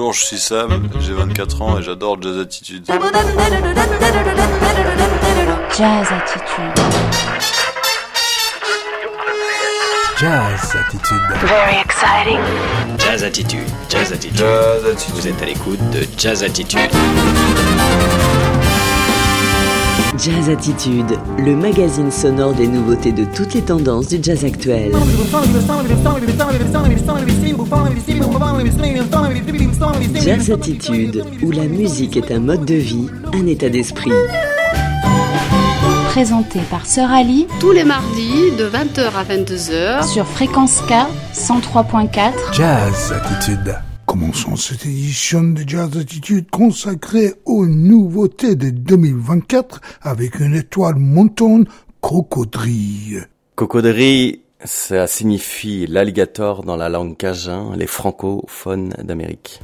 Bonjour, je suis Sam, j'ai 24 ans et j'adore Jazz Attitude. Jazz Attitude. Jazz Attitude. Very exciting. Jazz Attitude, Jazz Attitude. Jazz Attitude. Vous êtes à l'écoute de Jazz Attitude. Jazz Attitude, le magazine sonore des nouveautés de toutes les tendances du jazz actuel. Jazz Attitude, où la musique est un mode de vie, un état d'esprit. Présenté par Sœur Ali tous les mardis de 20h à 22h. sur Fréquence K 103.4. Jazz Attitude. Commençons cette édition de Jazz Attitude consacrée aux nouveautés de 2024 avec une étoile montante crocodrille. Cocodrie, ça signifie l'alligator dans la langue cajun, les francophones d'Amérique.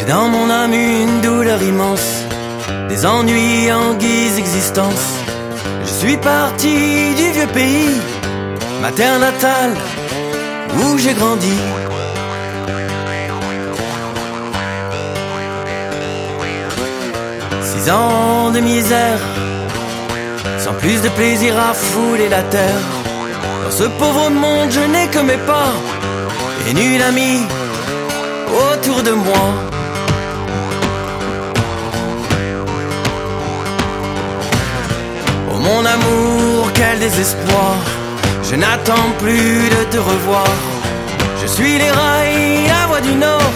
J'ai dans mon âme une douleur immense, des ennuis en guise d'existence. Je suis parti du vieux pays, ma terre natale, où j'ai grandi. Six ans de misère, sans plus de plaisir à fouler la terre. Dans ce pauvre monde, je n'ai que mes pas et nul ami autour de moi. Mon amour, quel désespoir. Je n'attends plus de te revoir. Je suis les rails, la voix du nord.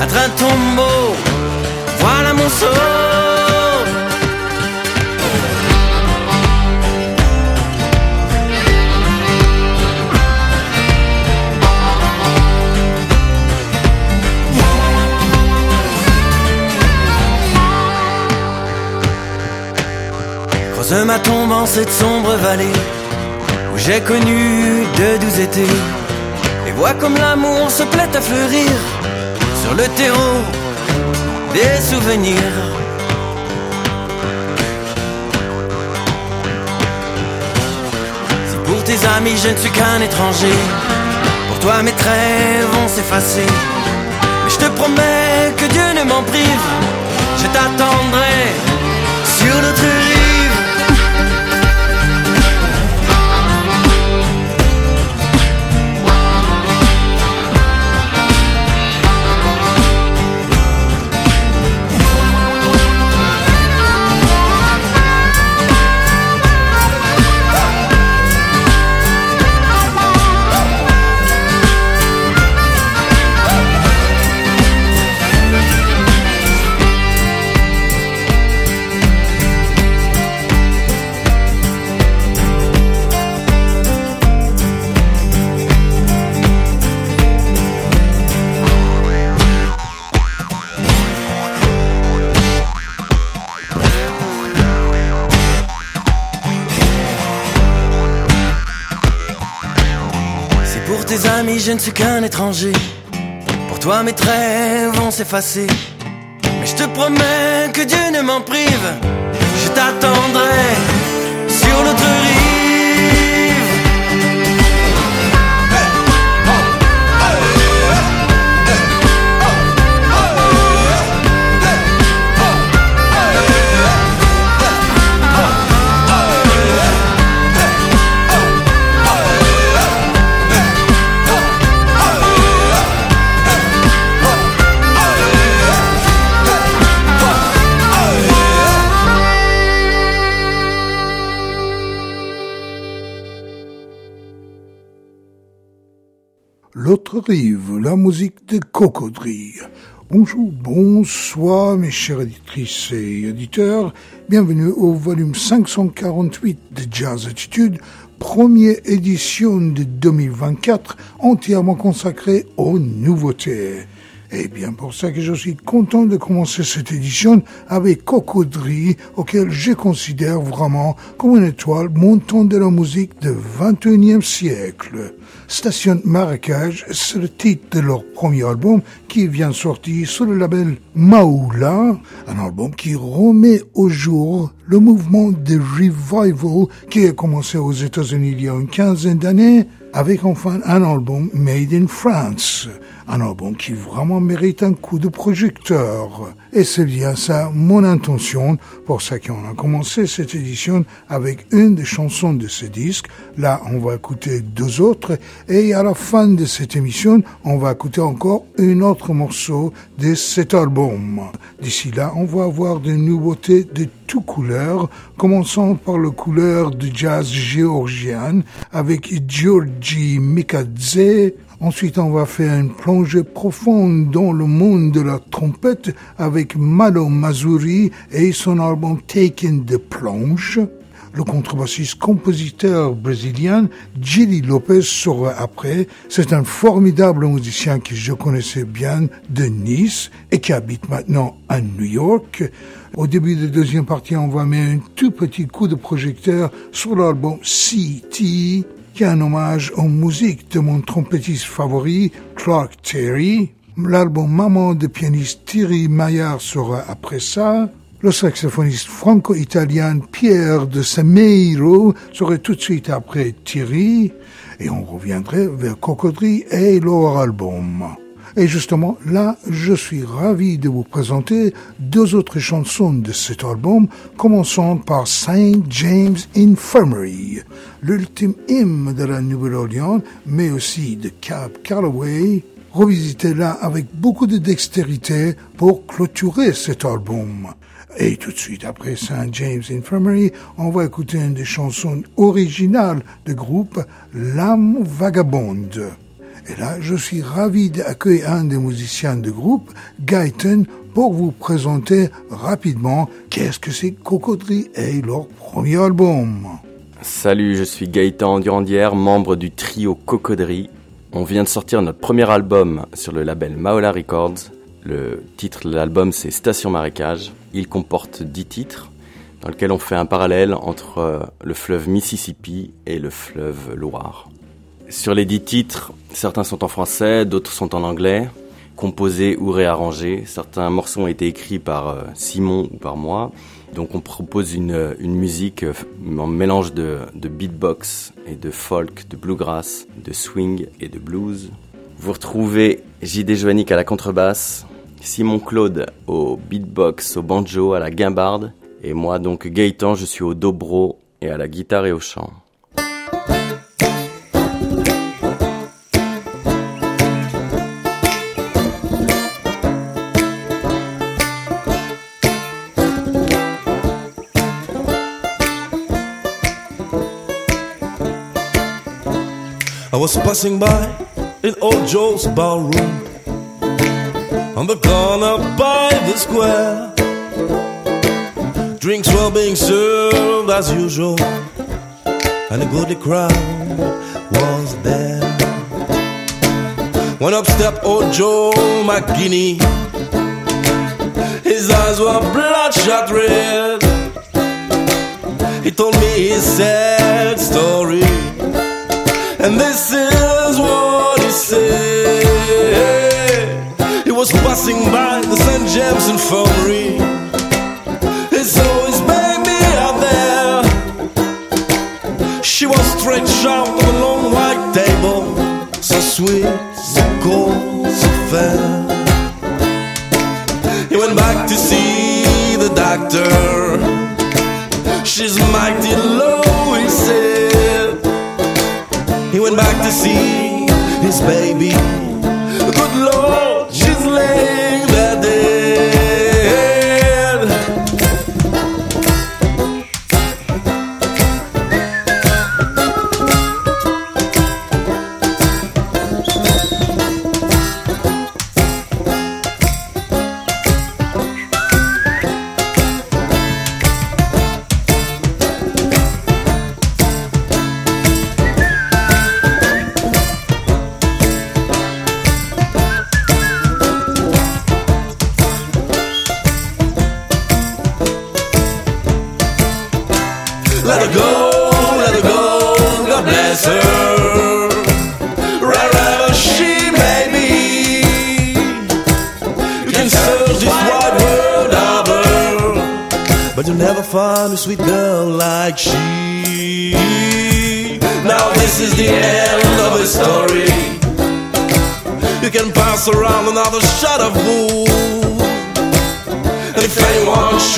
À train tombeau, voilà mon sort. Creuse ma tombe en cette sombre vallée où j'ai connu de doux étés. Et vois comme l'amour se plaît à fleurir sur le terreau des souvenirs. Si pour tes amis je ne suis qu'un étranger, pour toi mes traits vont s'effacer. Mais je te promets que Dieu ne m'en prive, je t'attendrai sur l'autre rive. Je ne suis qu'un étranger, pour toi mes traits vont s'effacer. Mais je te promets que Dieu ne m'en prive, je t'attendrai L'autre rive, la musique de Cocodrille. Bonjour, bonsoir mes chères éditrices et éditeurs. Bienvenue au volume 548 de Jazz Attitude, première édition de 2024 entièrement consacrée aux nouveautés. Et bien pour ça que je suis content de commencer cette édition avec Cocodrie, auquel je considère vraiment comme une étoile montant de la musique du 21e siècle. Station Marrakech, c'est le titre de leur premier album qui vient sortir sur le label Maoula, un album qui remet au jour le mouvement de revival qui a commencé aux États-Unis il y a une quinzaine d'années avec enfin un album Made in France. Un album qui vraiment mérite un coup de projecteur. Et c'est bien ça mon intention, pour ça qu'on a commencé cette édition avec une des chansons de ce disque. Là, on va écouter deux autres. Et à la fin de cette émission, on va écouter encore un autre morceau de cet album. D'ici là, on va avoir des nouveautés de toutes couleurs, commençant par le couleur de jazz géorgien avec Georgi Mikadze, Ensuite, on va faire une plongée profonde dans le monde de la trompette avec Malo Mazuri et son album Taking the Plonge. Le contrebassiste compositeur brésilien Gilly Lopez sera après. C'est un formidable musicien que je connaissais bien de Nice et qui habite maintenant à New York. Au début de la deuxième partie, on va mettre un tout petit coup de projecteur sur l'album CT qui est un hommage aux musiques de mon trompettiste favori, Clark Terry. L'album Maman de pianiste Thierry Maillard sera après ça. Le saxophoniste franco-italien Pierre de Sameiro serait tout de suite après Thierry. Et on reviendrait vers Cocodrie et leur album. Et justement, là, je suis ravi de vous présenter deux autres chansons de cet album, commençant par Saint James Infirmary, l'ultime hymne de la Nouvelle-Orléans, mais aussi de Cap Calloway, revisité là avec beaucoup de dextérité pour clôturer cet album. Et tout de suite après Saint James Infirmary, on va écouter une des chansons originales du groupe L'âme vagabonde. Et là, je suis ravi d'accueillir un des musiciens du groupe, Gaëtan, pour vous présenter rapidement qu'est-ce que c'est Cocodrie et leur premier album. Salut, je suis Gaëtan Durandière, membre du trio Cocodrie. On vient de sortir notre premier album sur le label Maola Records. Le titre de l'album c'est Station Marécage. Il comporte 10 titres dans lesquels on fait un parallèle entre euh, le fleuve Mississippi et le fleuve Loire. Sur les dix titres, certains sont en français, d'autres sont en anglais, composés ou réarrangés. Certains morceaux ont été écrits par euh, Simon ou par moi. Donc on propose une, musique euh, en mélange de, de, beatbox et de folk, de bluegrass, de swing et de blues. Vous retrouvez J.D. Joannick à la contrebasse, Simon Claude au beatbox, au banjo, à la guimbarde, et moi donc Gaëtan, je suis au dobro et à la guitare et au chant. I was passing by in old Joe's ballroom on the corner by the square. Drinks were being served as usual, and a goodly crowd was there. When up stepped old Joe McGinney, his eyes were bloodshot red. He told me his sad story and this is what he said. He was passing by the St. James Infirmary. His baby out there. She was stretched out on a long white table, so sweet, so cold, so fair. He went back to see the doctor. She's mighty low, he said. Back to see his baby. Good Lord,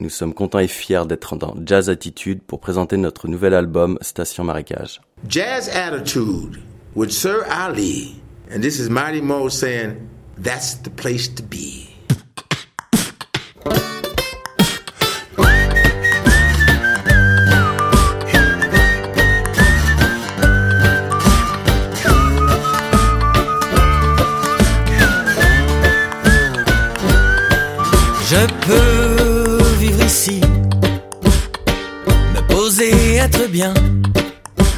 Nous sommes contents et fiers d'être dans Jazz Attitude pour présenter notre nouvel album Station Marécage. Jazz Attitude with Sir Ali. And this is Mighty Mo saying, that's the place to be.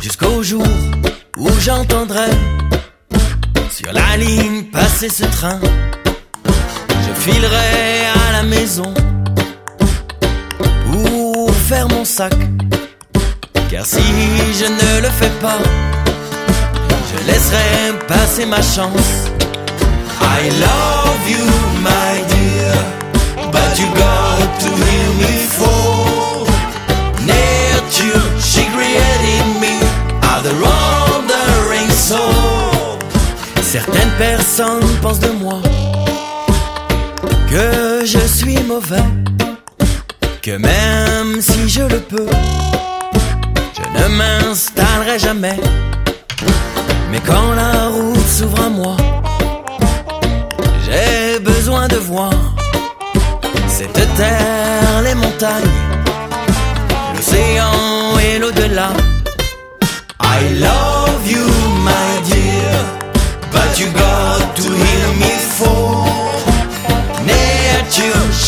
Jusqu'au jour où j'entendrai sur la ligne passer ce train. Je filerai à la maison pour faire mon sac, car si je ne le fais pas, je laisserai passer ma chance. I love you, my dear. But you got to hear me fall. The. Certaines personnes pensent de moi que je suis mauvais, que même si je le peux, je ne m'installerai jamais. Mais quand la route s'ouvre à moi, j'ai besoin de voir cette terre, les montagnes, l'océan et l'au-delà.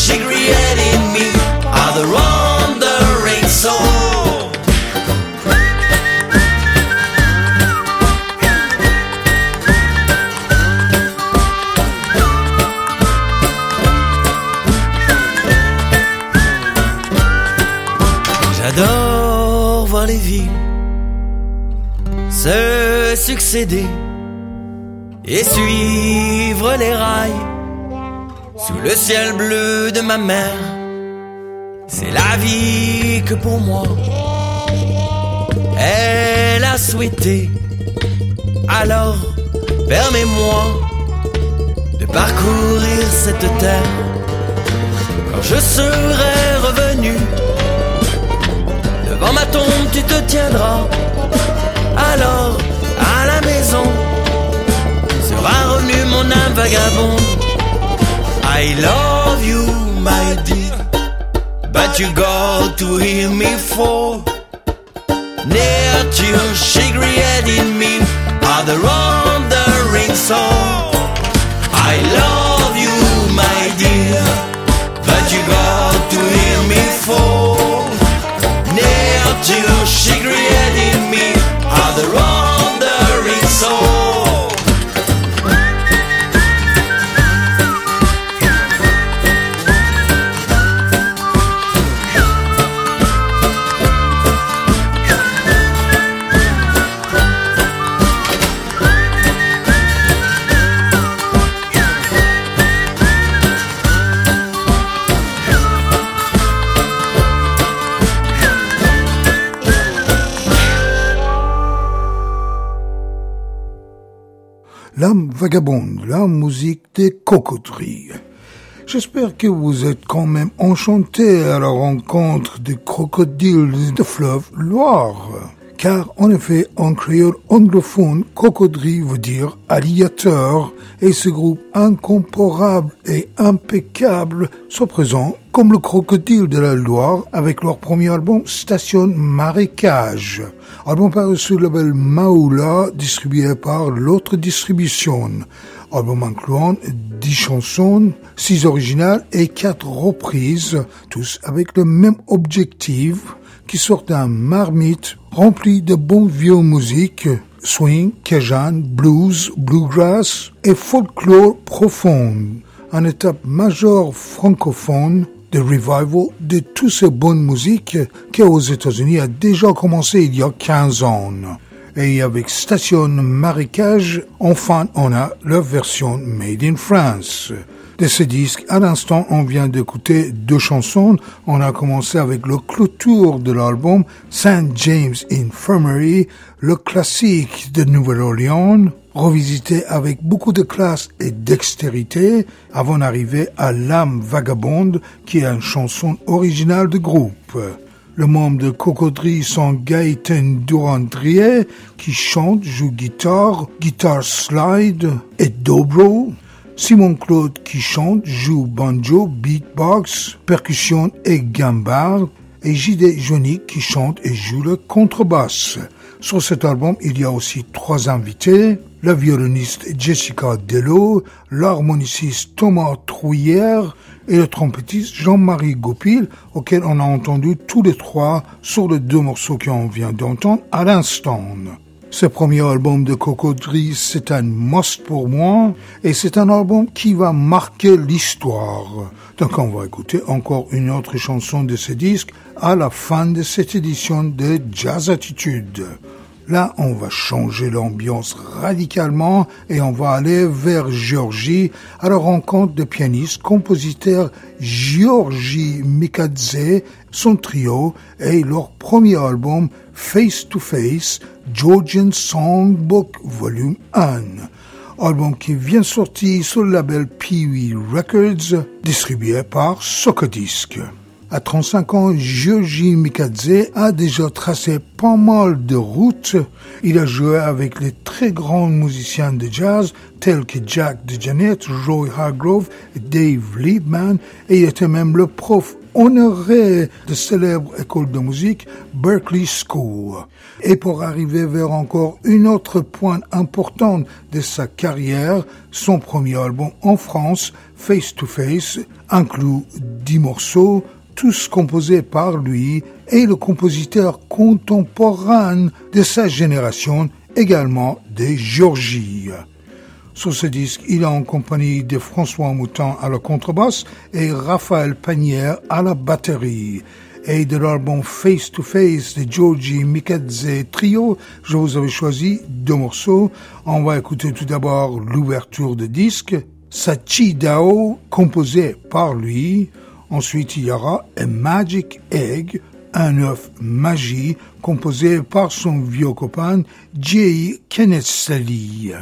She created me, out the wandering succéder et suivre les rails sous le ciel bleu de ma mère. C'est la vie que pour moi elle a souhaité. Alors permets-moi de parcourir cette terre quand je serai revenu. Devant ma tombe, tu te tiendras. Alors, à la maison, sera revenu mon âme vagabonde. I love you, my dear, but you got to hear me fall. Nature, she created me, the wandering soul. I love you, my dear, but you got to hear me fall. Nature, she created vagabonde, la musique des cocoteries. J'espère que vous êtes quand même enchantés à la rencontre des crocodiles de fleuve Loire. Car en effet, en créole anglophone, cocodrie veut dire alligator, et ce groupe incomparable et impeccable se présent comme le crocodile de la Loire avec leur premier album Station Marécage. Album paru sur le label Maoula, distribué par l'autre distribution. Album incluant 10 chansons, 6 originales et 4 reprises, tous avec le même objectif, qui sortent d'un marmite rempli de bons vieux musiques, swing, cajun, blues, bluegrass et folklore profond. Un étape majeure francophone de revival de toutes ces bonnes musiques qui aux États-Unis a déjà commencé il y a 15 ans. Et avec Station Marécage, enfin on a leur version Made in France de ce disque. À l'instant, on vient d'écouter deux chansons. On a commencé avec le clôture de l'album St. James Infirmary, le classique de Nouvelle-Orléans, revisité avec beaucoup de classe et dextérité avant d'arriver à L'âme vagabonde, qui est une chanson originale du groupe. Le membre de Cocodrie sont Gaëtan Durandrier, qui chante, joue guitare, guitare slide et dobro. Simon Claude qui chante, joue banjo, beatbox, percussion et gambard, et J.D. Johnny qui chante et joue le contrebasse. Sur cet album, il y a aussi trois invités, la violoniste Jessica Dello, l'harmoniciste Thomas Trouillère et le trompettiste Jean-Marie Gopil, auquel on a entendu tous les trois sur les deux morceaux qu'on vient d'entendre à l'instant. Ce premier album de Cocodrie, c'est un must pour moi et c'est un album qui va marquer l'histoire. Donc on va écouter encore une autre chanson de ce disque à la fin de cette édition de Jazz Attitude. Là, on va changer l'ambiance radicalement et on va aller vers Georgie à la rencontre de pianistes, compositeurs Georgie Mikadze, son trio et leur premier album Face to Face, Georgian Songbook Volume 1 album qui vient sortir sur le label Pee Records, distribué par Socodisc. À 35 ans, Georgi Mikadze a déjà tracé pas mal de routes. Il a joué avec les très grands musiciens de jazz tels que Jack DeJohnette, Roy Hargrove Dave Liebman et il était même le prof honoré de célèbre école de musique Berkeley School. Et pour arriver vers encore une autre pointe importante de sa carrière, son premier album en France, Face to Face, inclut 10 morceaux, tous composés par lui et le compositeur contemporain de sa génération, également de Georgie. Sur ce disque, il est en compagnie de François Mouton à la contrebasse et Raphaël Panière à la batterie. Et de l'album Face to Face de Georgie Mikadze Trio, je vous avais choisi deux morceaux. On va écouter tout d'abord l'ouverture de disque, Sachi Dao, composé par lui. Ensuite, il y aura A Magic Egg, un œuf magie, composé par son vieux copain Jay Kenneth Sally.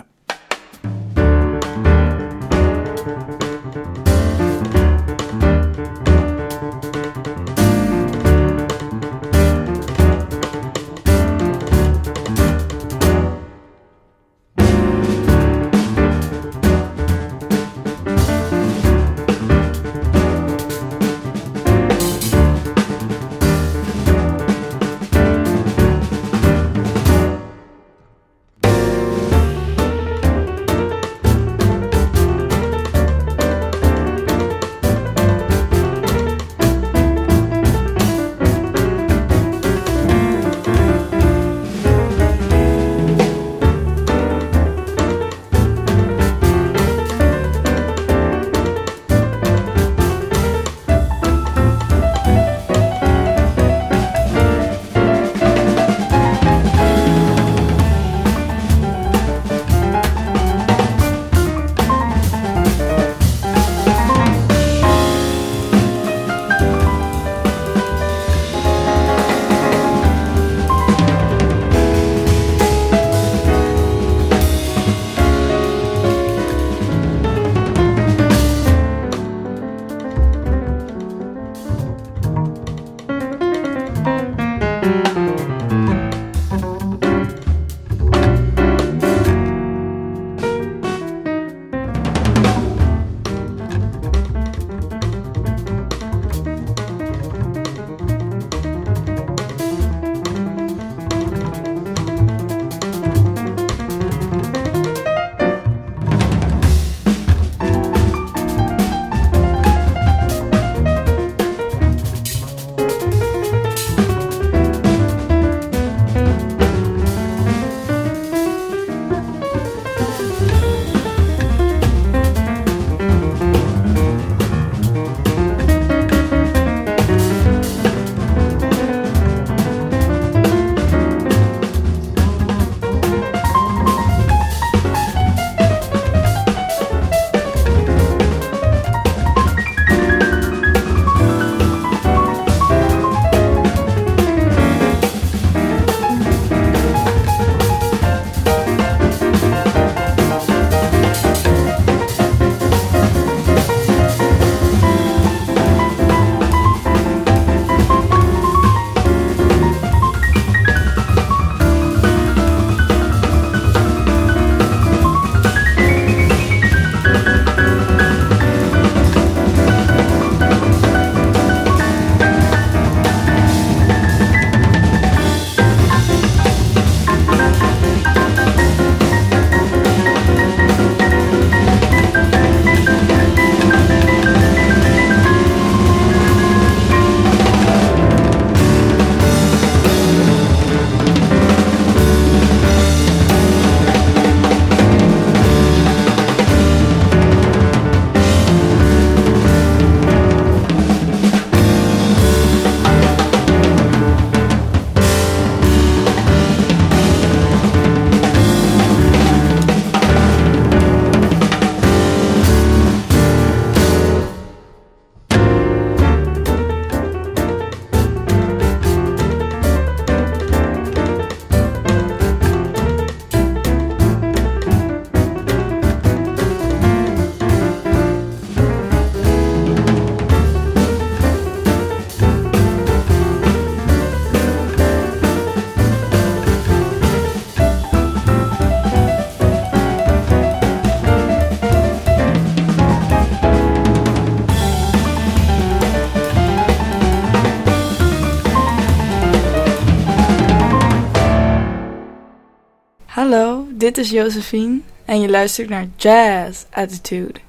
Hallo, dit is Josephine en je luistert naar Jazz Attitude.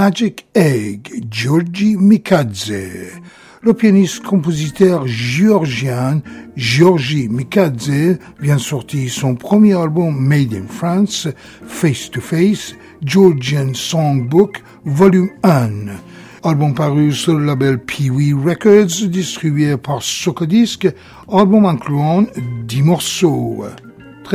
Magic Egg, Giorgi Mikadze. Le pianiste-compositeur géorgien Georgi Mikadze vient sortir son premier album Made in France, Face to Face, Georgian Songbook, volume 1. Album paru sur le label Pee-Wee Records, distribué par Socodisc, album incluant 10 morceaux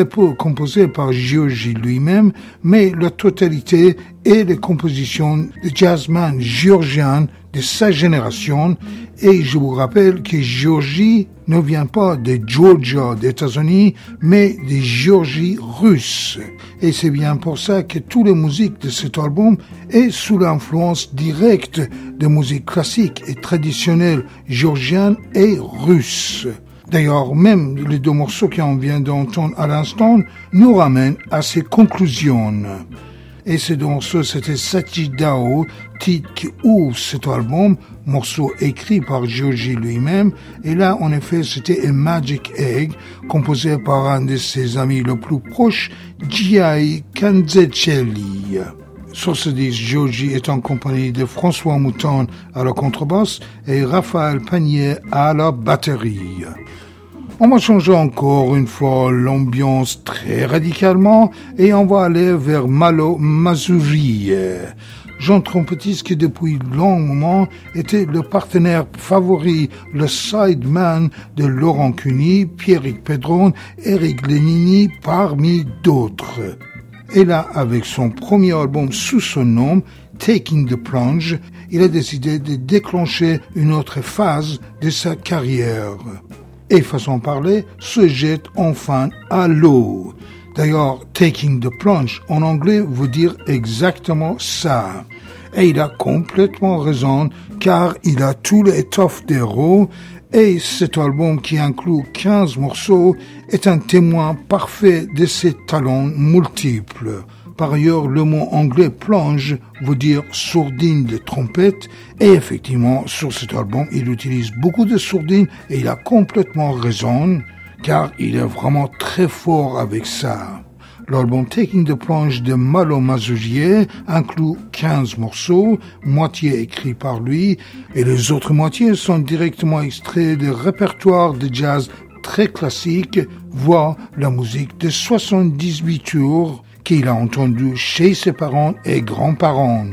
composé par Giorgi lui-même, mais la totalité est les compositions de jazzman géorgiens de sa génération. Et je vous rappelle que Georgie ne vient pas de Georgia des États-Unis, mais de Géorgie russe. Et c'est bien pour ça que toute la musique de cet album est sous l'influence directe de musique classique et traditionnelle géorgienne et russe. D'ailleurs, même les deux morceaux qu'on vient d'entendre à l'instant nous ramènent à ces conclusions. Et ces deux morceaux, c'était Sachi Dao, titre qui cet album, morceau écrit par Georgie lui-même. Et là, en effet, c'était A Magic Egg, composé par un de ses amis le plus proche, G.I. Kanzecelli. Sur ce disque, Georgie est en compagnie de François Mouton à la contrebasse et Raphaël Panier à la batterie. On va changer encore une fois l'ambiance très radicalement et on va aller vers Malo Mazuri. Jean trompettiste qui depuis long moment était le partenaire favori, le sideman de Laurent Cuny, Pierrick Pedron, Eric Lenini, parmi d'autres. Et là, avec son premier album sous son nom, Taking the Plunge, il a décidé de déclencher une autre phase de sa carrière et façon parler, se jette enfin à l'eau. D'ailleurs, taking the plunge en anglais veut dire exactement ça. Et il a complètement raison car il a tout l'étoffe d'héros et cet album qui inclut 15 morceaux est un témoin parfait de ses talents multiples. Par ailleurs, le mot anglais plonge veut dire sourdine de trompette et effectivement, sur cet album, il utilise beaucoup de sourdines et il a complètement raison car il est vraiment très fort avec ça. L'album Taking the Plunge de Malo Mazougier inclut 15 morceaux, moitié écrits par lui, et les autres moitiés sont directement extraits de répertoires de jazz très classiques, voire la musique de 78 tours qu'il a entendu chez ses parents et grands-parents.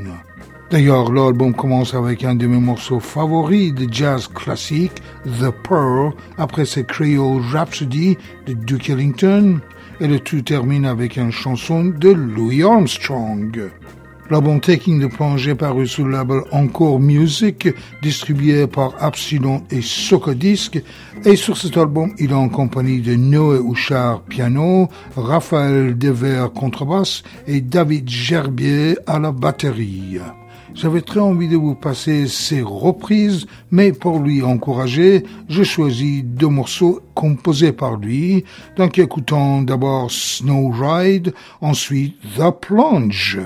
D'ailleurs, l'album commence avec un de mes morceaux favoris de jazz classique, The Pearl, après ses Creole Rhapsody de Duke Ellington, et le tout termine avec une chanson de Louis Armstrong. L'album Taking the Plunge paru sous le label Encore Music, distribué par Absilon et Socodisc. Et sur cet album, il est en compagnie de Noé Houchard piano, Raphaël Dever contrebasse et David Gerbier à la batterie. J'avais très envie de vous passer ces reprises, mais pour lui encourager, je choisis deux morceaux composés par lui. Donc écoutons d'abord Snow Ride, ensuite The Plunge.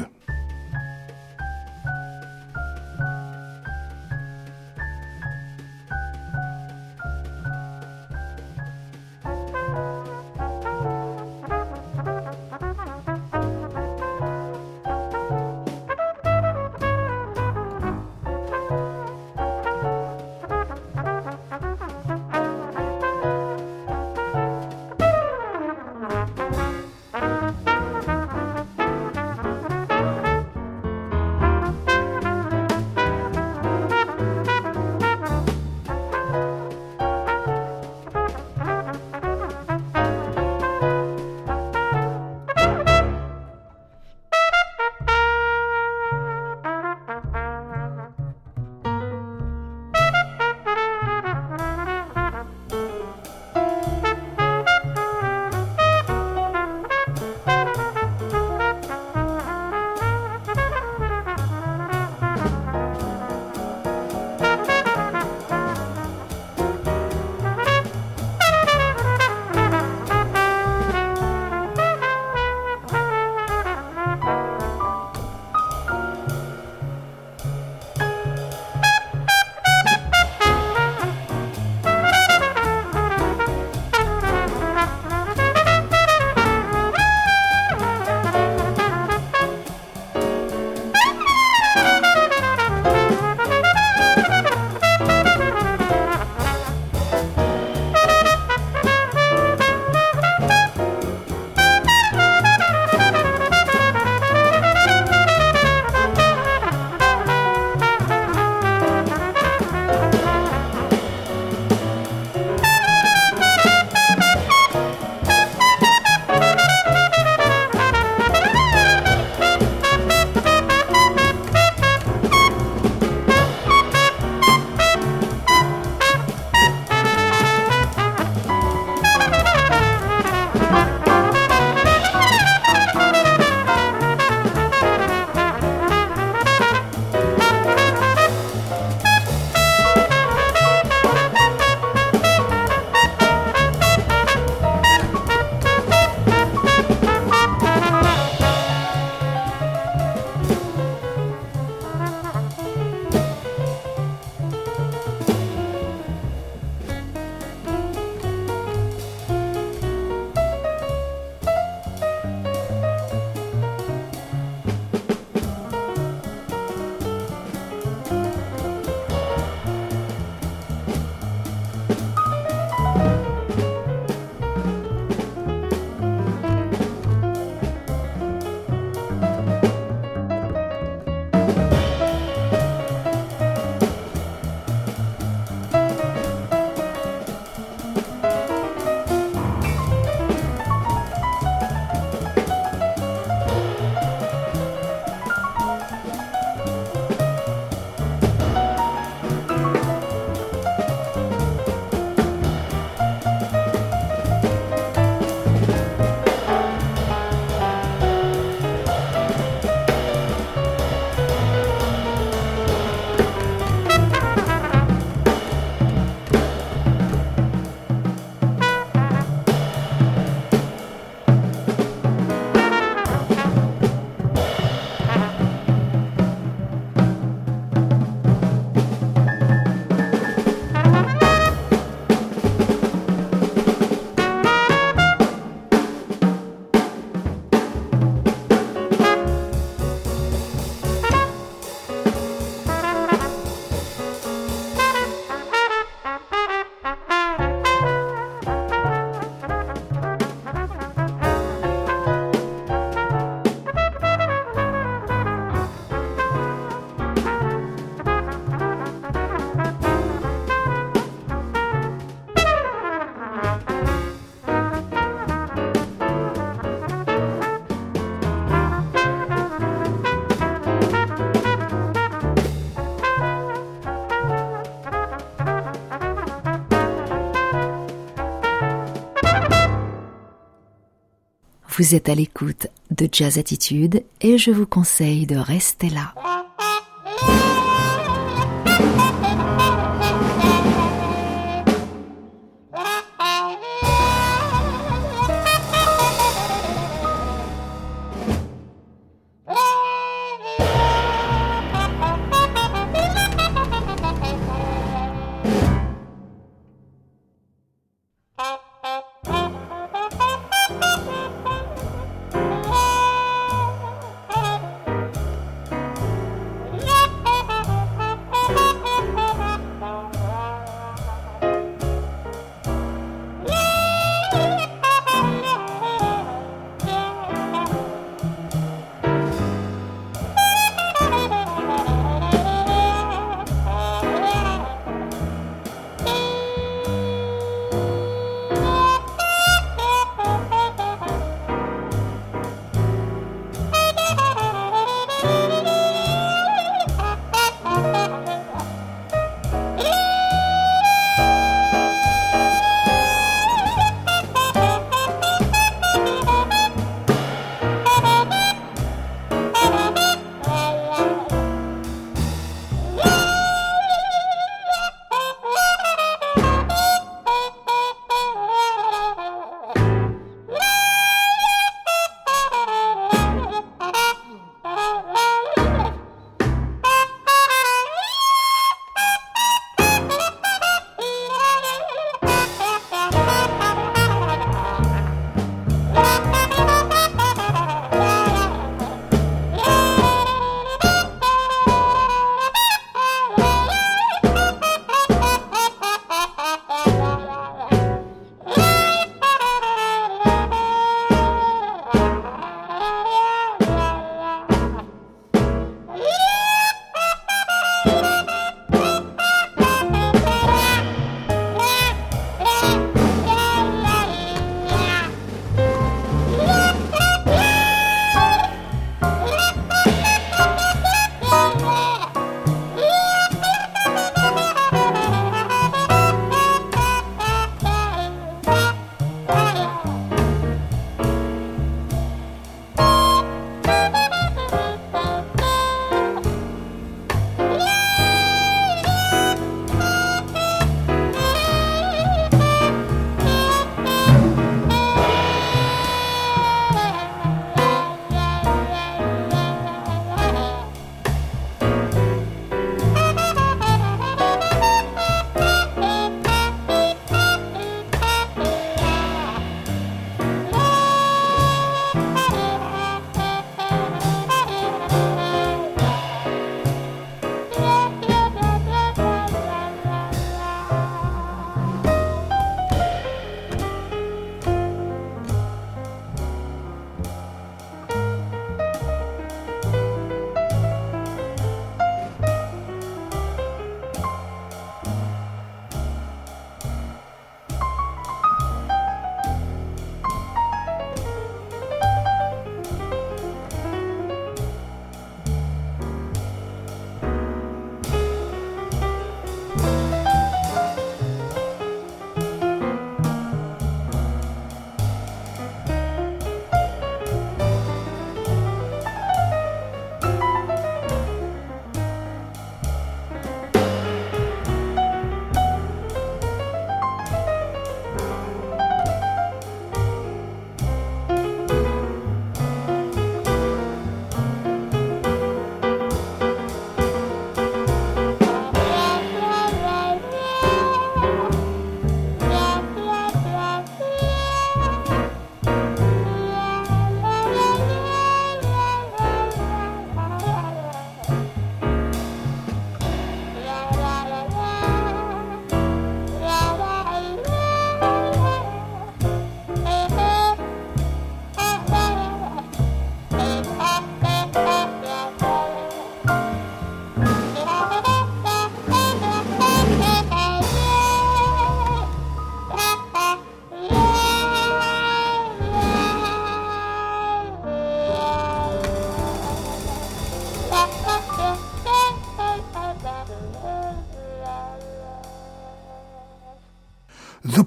Vous êtes à l'écoute de Jazz Attitude et je vous conseille de rester là.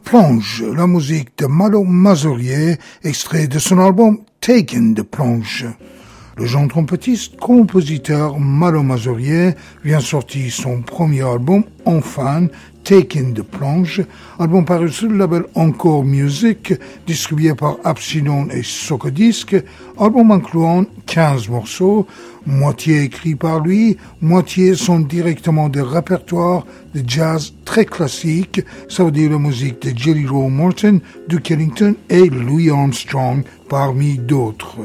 Plonge, la musique de Malo Mazurier, extrait de son album Taken de Plonge. Le jeune trompettiste, compositeur Malo Mazurier vient sortir son premier album, Enfin, Taking the Plunge, album paru sur le label Encore Music, distribué par Absinon et Socodisc, album incluant 15 morceaux, moitié écrits par lui, moitié sont directement des répertoires de jazz très classiques, ça veut dire la musique de Jelly Roll Morton, Duke Ellington et Louis Armstrong, parmi d'autres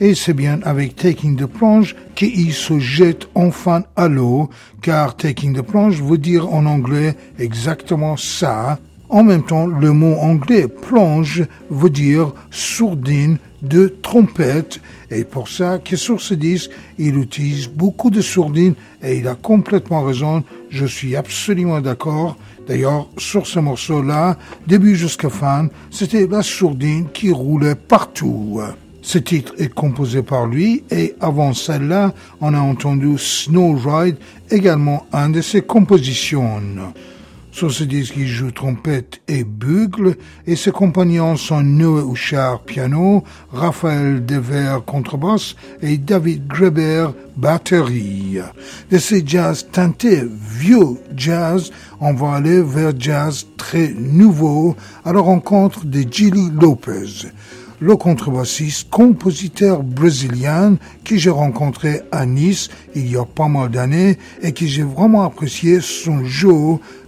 et c'est bien avec Taking the Plunge qu'il se jette enfin à l'eau, car Taking the Plunge veut dire en anglais exactement ça. En même temps, le mot anglais plonge veut dire sourdine de trompette, et pour ça que sur ce disque, il utilise beaucoup de sourdines, et il a complètement raison, je suis absolument d'accord. D'ailleurs, sur ce morceau-là, début jusqu'à fin, c'était la sourdine qui roulait partout. Ce titre est composé par lui et avant celle-là, on a entendu Snow Ride, également un de ses compositions. Sur ce disque, il joue trompette et bugle, et ses compagnons sont Noé Houchard piano, Raphaël Dever contrebasse et David Greber batterie. De ces jazz teintés vieux jazz, on va aller vers jazz très nouveau à la rencontre de Gilly Lopez le contrebassiste, compositeur brésilien que j'ai rencontré à Nice il y a pas mal d'années et que j'ai vraiment apprécié son jeu.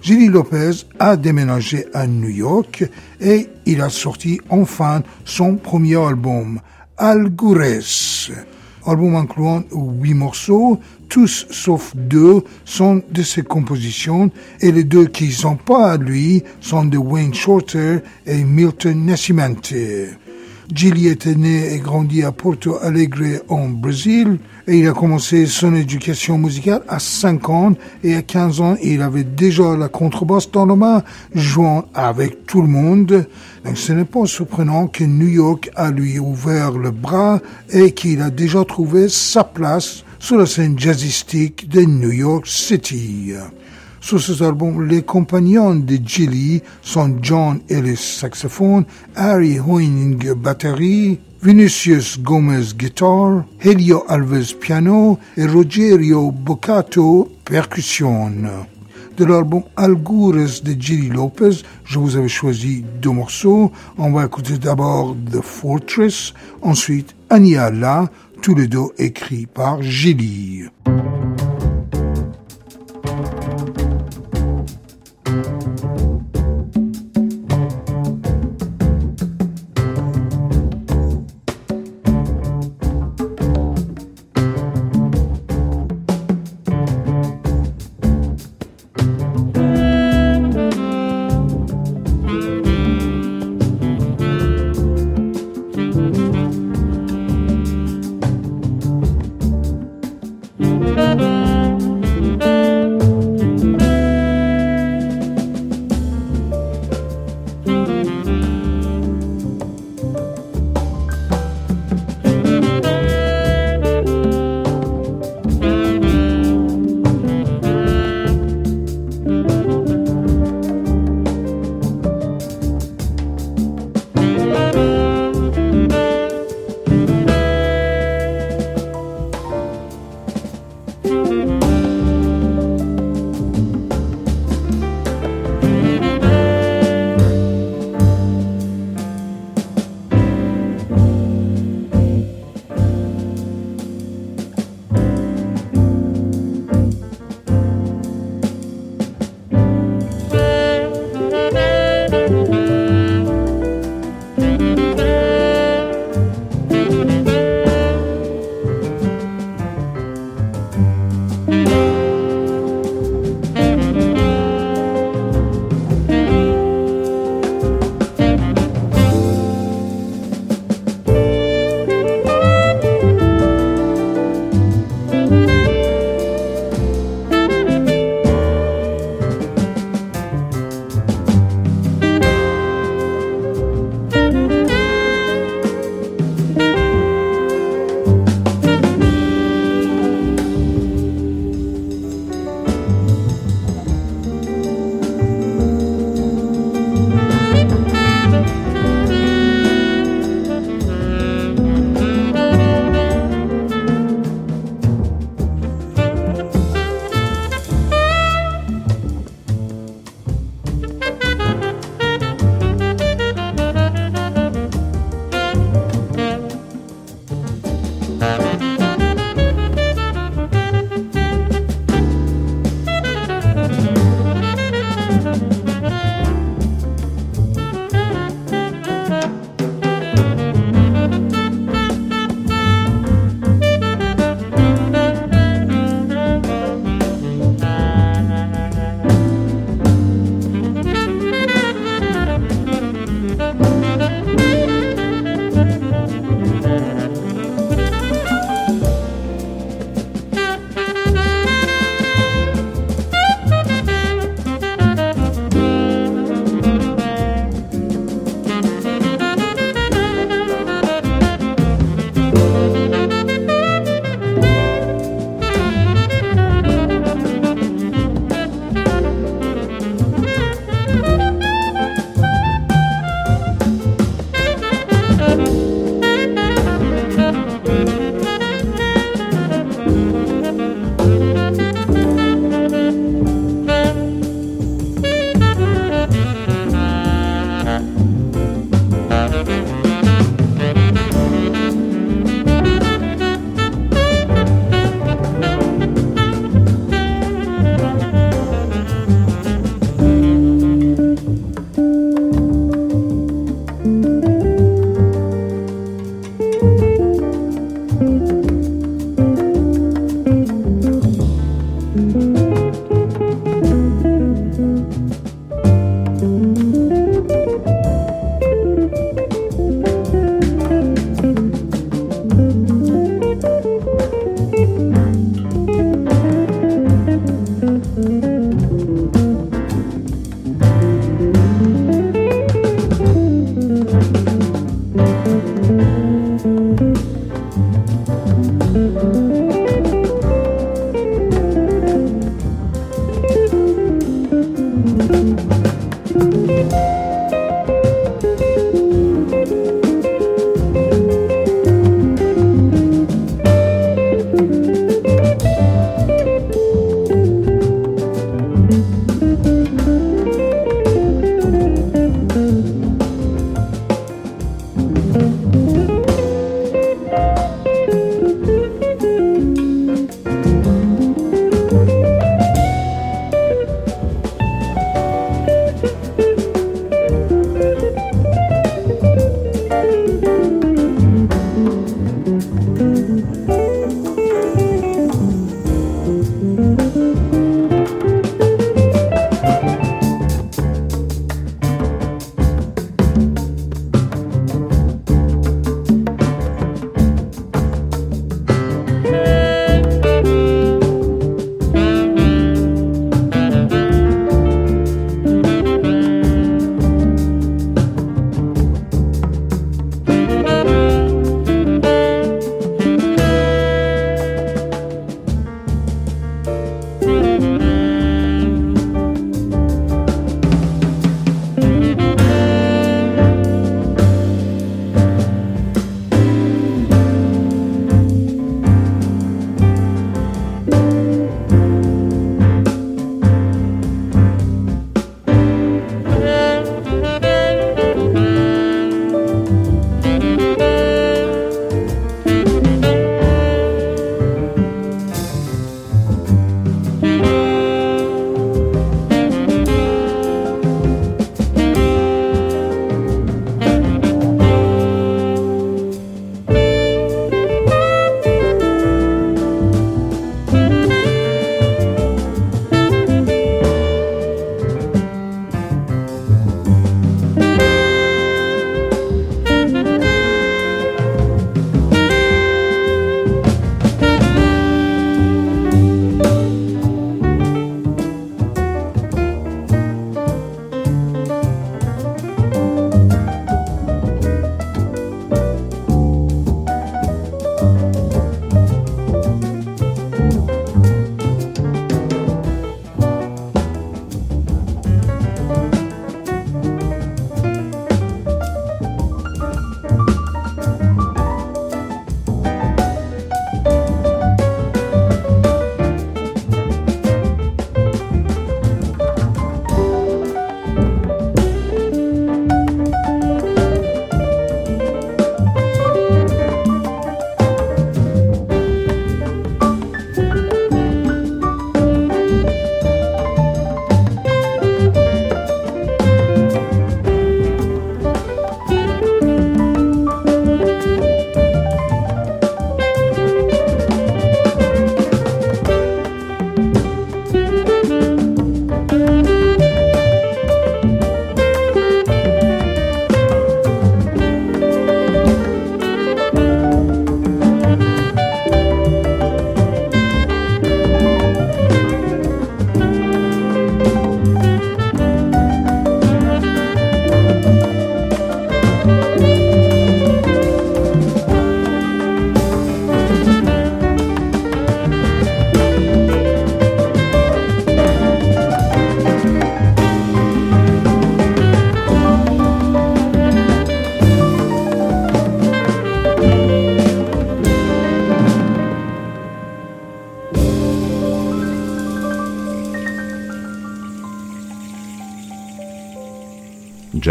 Gilly Lopez a déménagé à New York et il a sorti enfin son premier album, Algures. Album incluant huit morceaux, tous sauf deux sont de ses compositions et les deux qui sont pas à lui sont de Wayne Shorter et Milton Nascimento. Gilly était né et grandi à Porto Alegre en Brésil et il a commencé son éducation musicale à 5 ans et à 15 ans il avait déjà la contrebasse dans la main jouant avec tout le monde. Donc ce n'est pas surprenant que New York a lui ouvert le bras et qu'il a déjà trouvé sa place sur la scène jazzistique de New York City. Sur cet album, les compagnons de Gilly sont John Ellis saxophone, Harry Hoening batterie, Vinicius Gomez guitare, Helio Alves piano et Rogerio Boccato percussion. De l'album Algures de Gilly Lopez, je vous avais choisi deux morceaux. On va écouter d'abord The Fortress, ensuite Aniala, tous les deux écrits par Gilly.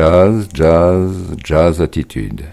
Jazz, jazz, jazz attitude.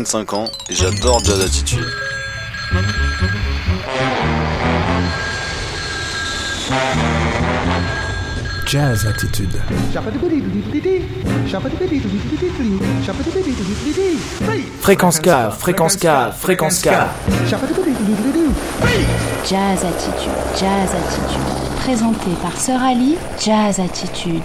25 ans et j'adore Jazz Attitude. Jazz Attitude. Fréquence K, fréquence K, fréquence K. Jazz Attitude, Jazz Attitude. Présenté par Sœur Ali, Jazz Attitude.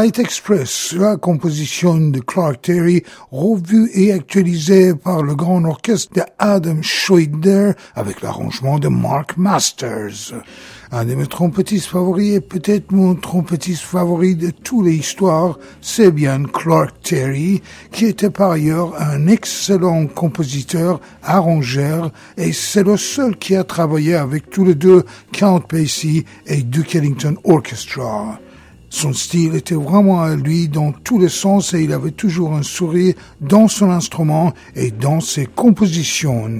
Light Express, la composition de Clark Terry, revue et actualisée par le grand orchestre de Adam Schroeder avec l'arrangement de Mark Masters. Un de mes trompettistes favoris et peut-être mon trompettiste favori de toute l'histoire, c'est bien Clark Terry, qui était par ailleurs un excellent compositeur, arrangeur, et c'est le seul qui a travaillé avec tous les deux Count Basie et Duke Ellington Orchestra. Son style était vraiment à lui dans tous les sens et il avait toujours un sourire dans son instrument et dans ses compositions.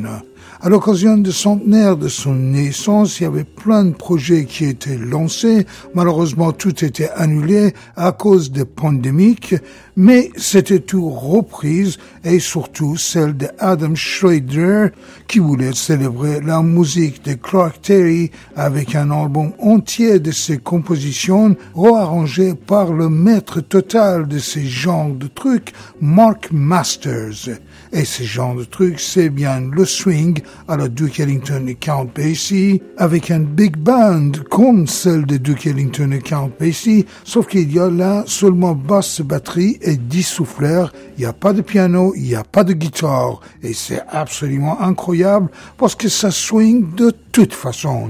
À l'occasion du centenaire de son naissance, il y avait plein de projets qui étaient lancés. Malheureusement, tout était annulé à cause de pandémiques, mais c'était tout reprise et surtout celle de Adam Schrader qui voulait célébrer la musique de Clark Terry avec un album entier de ses compositions rearrangées par le maître total de ces genres de trucs, Mark Masters. Et ce genre de trucs, c'est bien le swing à la Duke Ellington et Count Basie, avec un big band comme celle de Duke Ellington et Count Basie, sauf qu'il y a là seulement basse, batterie et dix souffleurs. Il n'y a pas de piano, il n'y a pas de guitare. Et c'est absolument incroyable parce que ça swing de toute façon.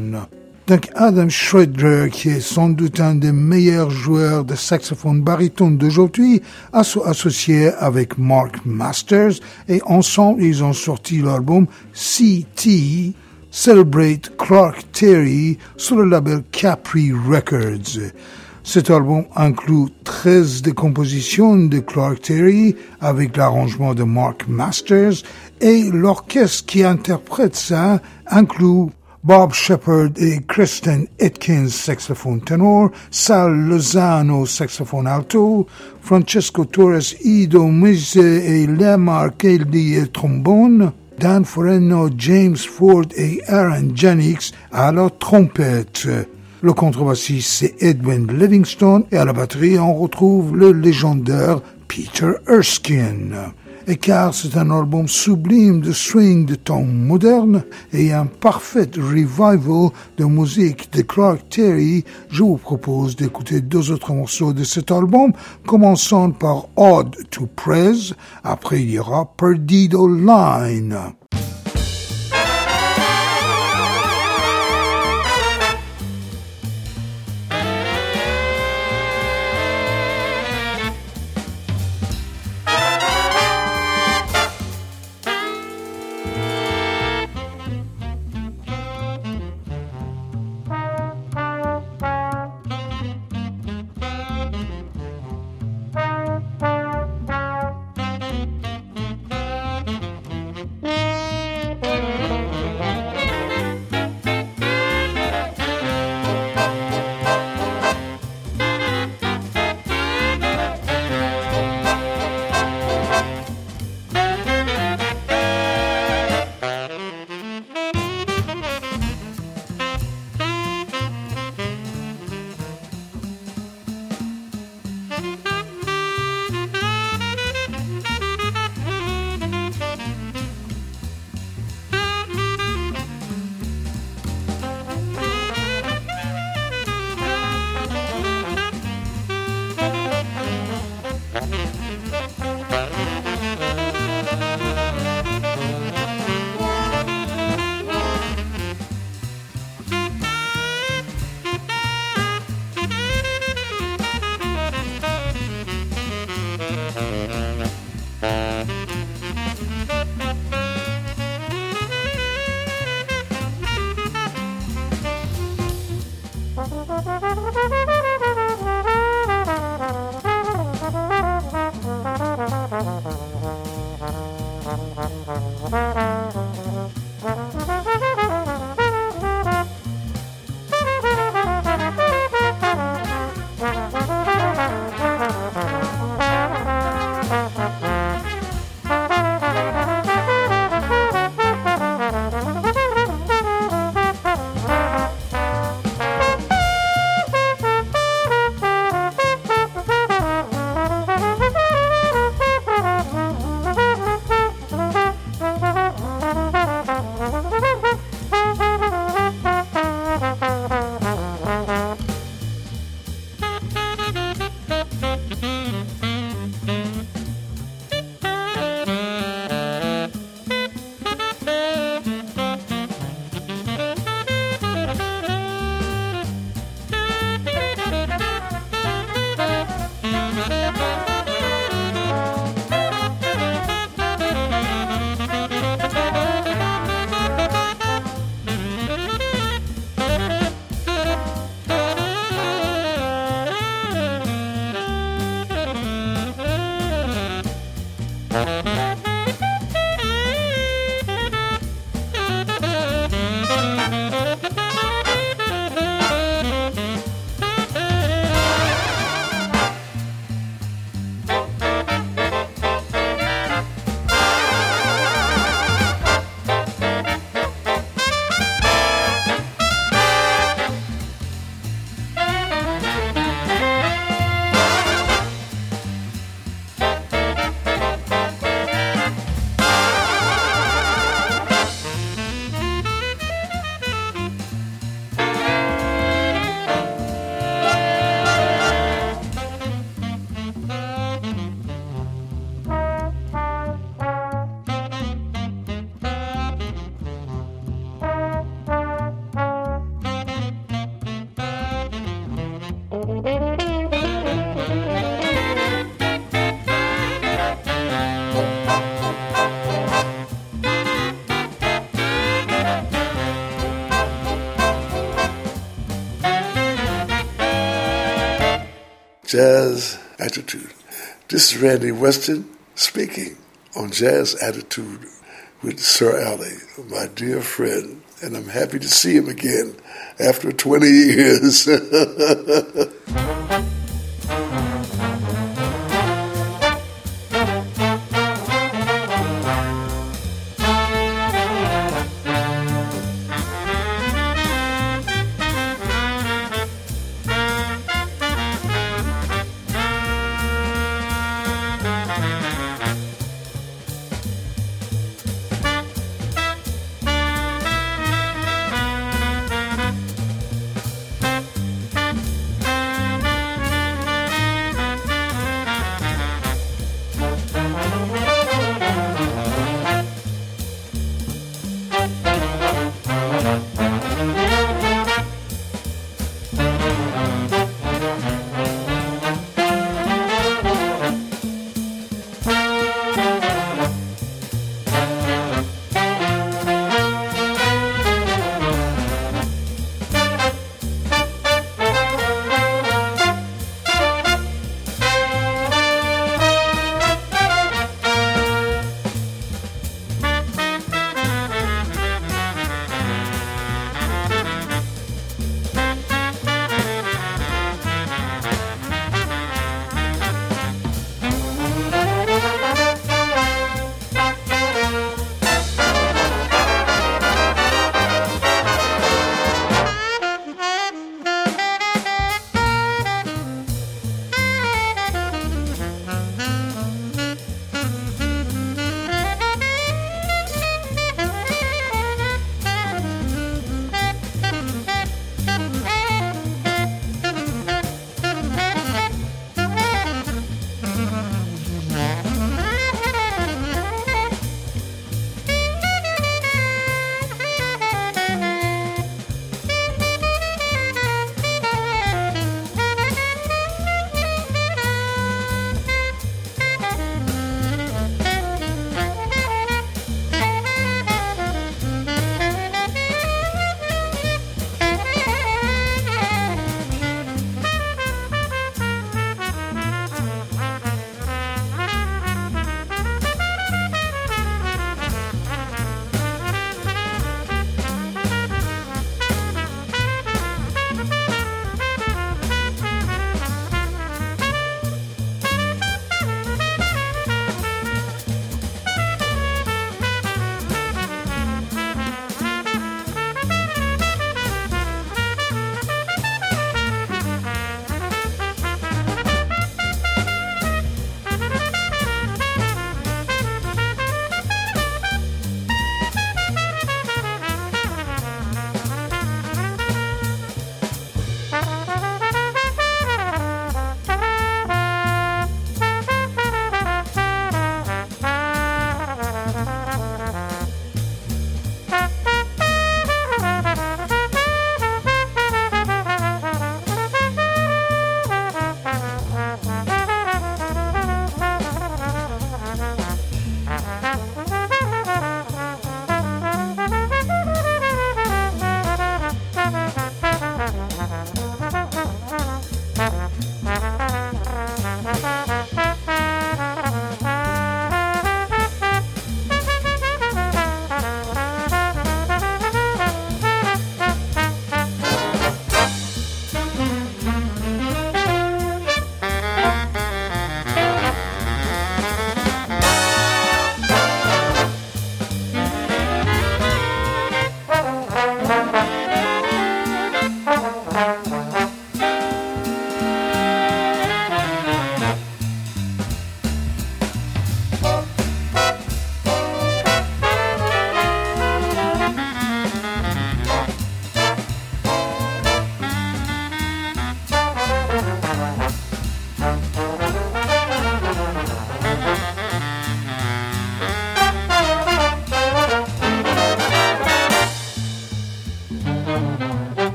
Donc Adam Schroeder, qui est sans doute un des meilleurs joueurs de saxophone baryton d'aujourd'hui, a associé avec Mark Masters et ensemble ils ont sorti l'album CT Celebrate Clark Terry sur le label Capri Records. Cet album inclut 13 des compositions de Clark Terry avec l'arrangement de Mark Masters et l'orchestre qui interprète ça inclut Bob Shepard et Kristen Atkins, saxophone ténor, Sal Lozano, saxophone alto, Francesco Torres, Ido Mise et Lemar Kelly, trombone, Dan Foreno, James Ford et Aaron Jennings à la trompette. Le contrebassiste c'est Edwin Livingstone et à la batterie on retrouve le légendaire Peter Erskine et car c'est un album sublime de swing de temps moderne et un parfait revival de musique de Clark Terry, je vous propose d'écouter deux autres morceaux de cet album, commençant par Odd to Praise, après il y aura Perdido Line. Jazz Attitude. This is Randy Weston speaking on Jazz Attitude with Sir Ali, my dear friend, and I'm happy to see him again after 20 years.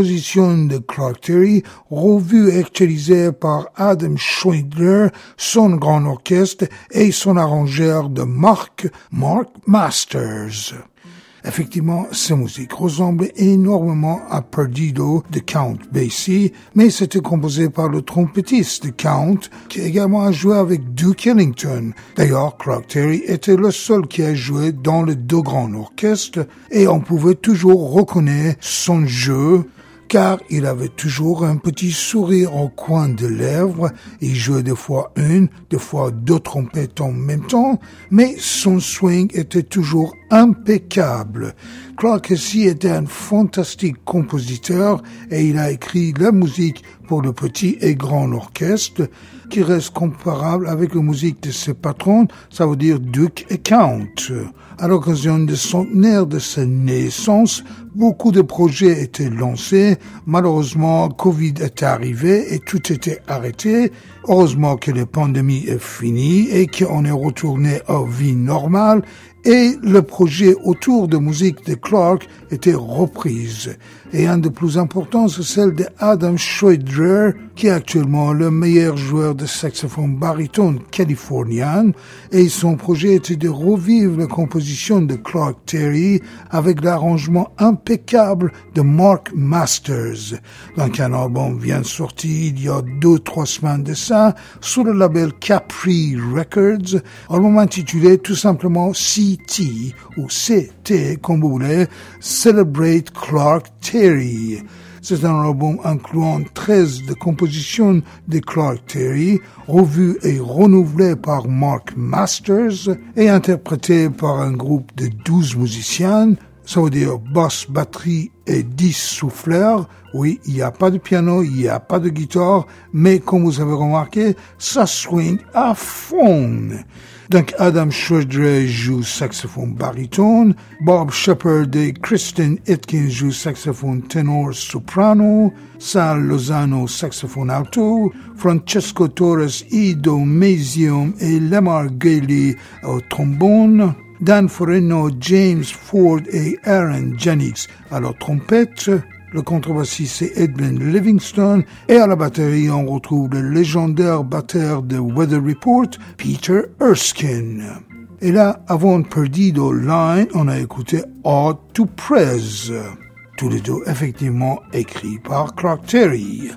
Composition de Clark Terry, revue et actualisée par Adam Schweidler, son grand orchestre et son arrangeur de Mark, Mark Masters. Effectivement, sa musique ressemble énormément à Perdido de Count Basie, mais c'était composé par le trompettiste de Count, qui également a joué avec Duke Ellington. D'ailleurs, Clark Terry était le seul qui a joué dans les deux grands orchestres, et on pouvait toujours reconnaître son jeu, car il avait toujours un petit sourire au coin de lèvres, il jouait des fois une, des fois deux trompettes en même temps, mais son swing était toujours impeccable. Clark aussi était un fantastique compositeur et il a écrit la musique pour le petit et grand orchestre qui reste comparable avec la musique de ses patrons, ça veut dire Duke et Count. À l'occasion du centenaire de sa naissance, beaucoup de projets étaient lancés. Malheureusement, Covid est arrivé et tout était arrêté. Heureusement que la pandémie est finie et qu'on est retourné à vie normale et le projet autour de musique de Clark était reprise. Et un des plus importants, c'est celle de Adam Schroeder, qui est actuellement le meilleur joueur de saxophone baryton californien. Et son projet était de revivre la composition de Clark Terry avec l'arrangement impeccable de Mark Masters. Donc un album vient de sortir il y a deux, trois semaines de ça, sous le label Capri Records, album intitulé tout simplement CT, ou CT, comme vous voulez, Celebrate Clark Terry. C'est un album incluant 13 de compositions de Clark Terry, revues et renouvelées par Mark Masters et interprétées par un groupe de 12 musiciens, ça veut dire basse, batterie et 10 souffleurs. Oui, il n'y a pas de piano, il n'y a pas de guitare, mais comme vous avez remarqué, ça swing à fond. Donc Adam Schroeder joue saxophone baryton, Bob Shepard et Kristen Atkins jouent saxophone ténor soprano, Sal Lozano saxophone alto, Francesco Torres, Ido Mesium et Lemar Gailey au trombone, Dan Foreno, James Ford et Aaron Jennings à la trompette, le contrebassiste c'est Edmund Livingston et à la batterie on retrouve le légendaire batteur de Weather Report, Peter Erskine. Et là, avant Perdido Line, on a écouté Odd to Press, tous les deux effectivement écrits par Clark Terry.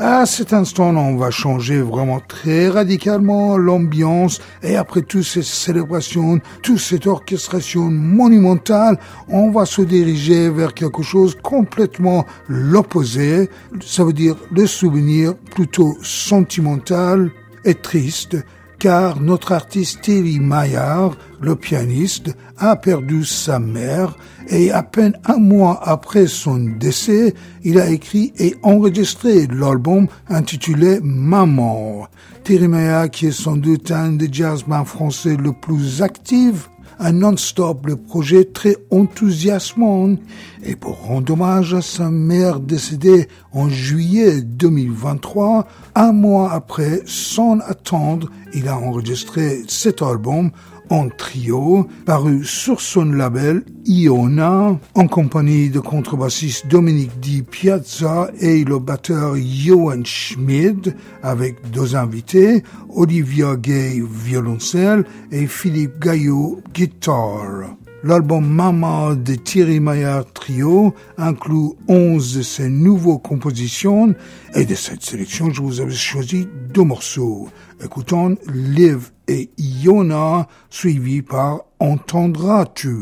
À cet instant, on va changer vraiment très radicalement l'ambiance et après toutes ces célébrations, toute cette orchestration monumentale, on va se diriger vers quelque chose complètement l'opposé. Ça veut dire le souvenir plutôt sentimental et triste car notre artiste Terry Maillard, le pianiste, a perdu sa mère et à peine un mois après son décès, il a écrit et enregistré l'album intitulé Maman. Terry Maillard, qui est sans doute un des jazzmen français le plus actif, un non-stop, le projet très enthousiasmant. Et pour rendre hommage à sa mère décédée en juillet 2023, un mois après, sans attendre, il a enregistré cet album en trio, paru sur son label Iona, en compagnie de contrebassiste Dominique Di Piazza et le batteur Johan Schmid, avec deux invités, Olivia Gay violoncelle et Philippe Gaillot guitare. L'album Mama de Thierry Maillard Trio inclut 11 de ses nouvelles compositions et de cette sélection, je vous avais choisi deux morceaux. Écoutons Live et Iona, suivi par Entendras-tu?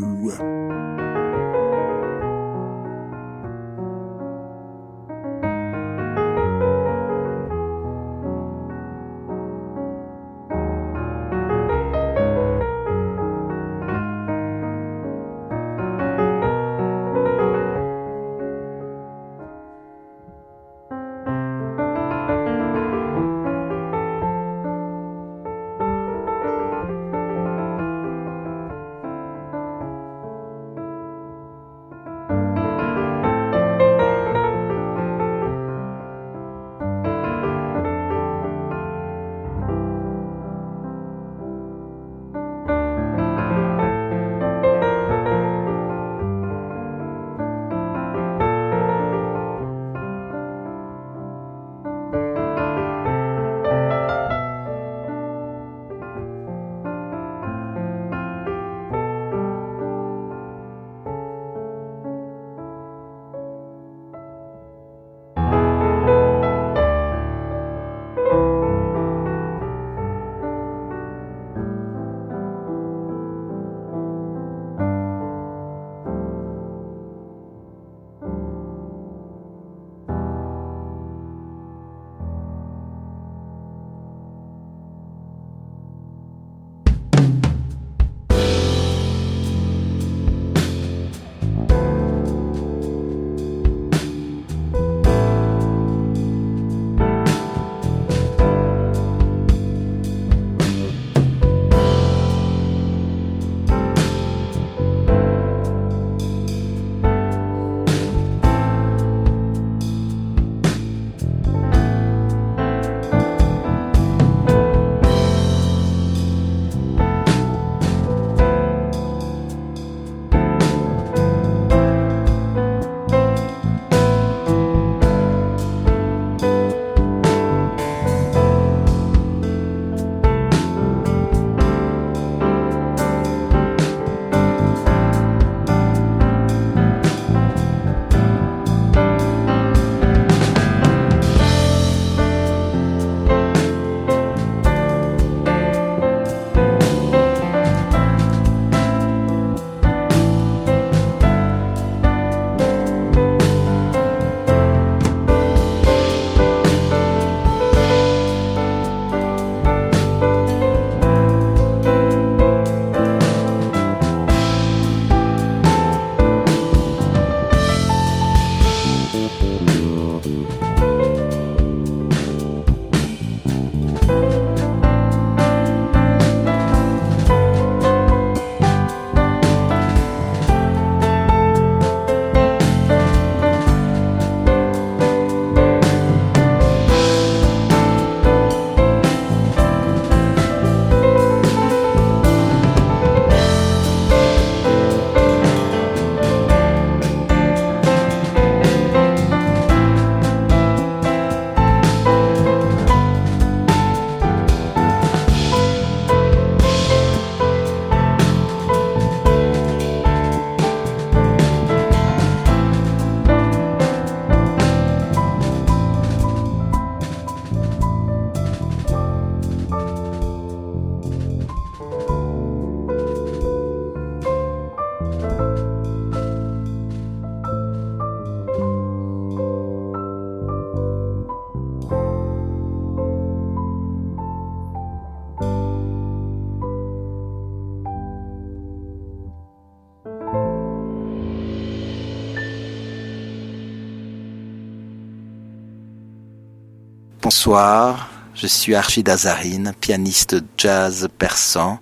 Bonsoir, je suis Archid Azarine, pianiste jazz persan.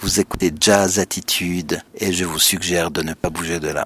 Vous écoutez Jazz Attitude et je vous suggère de ne pas bouger de là.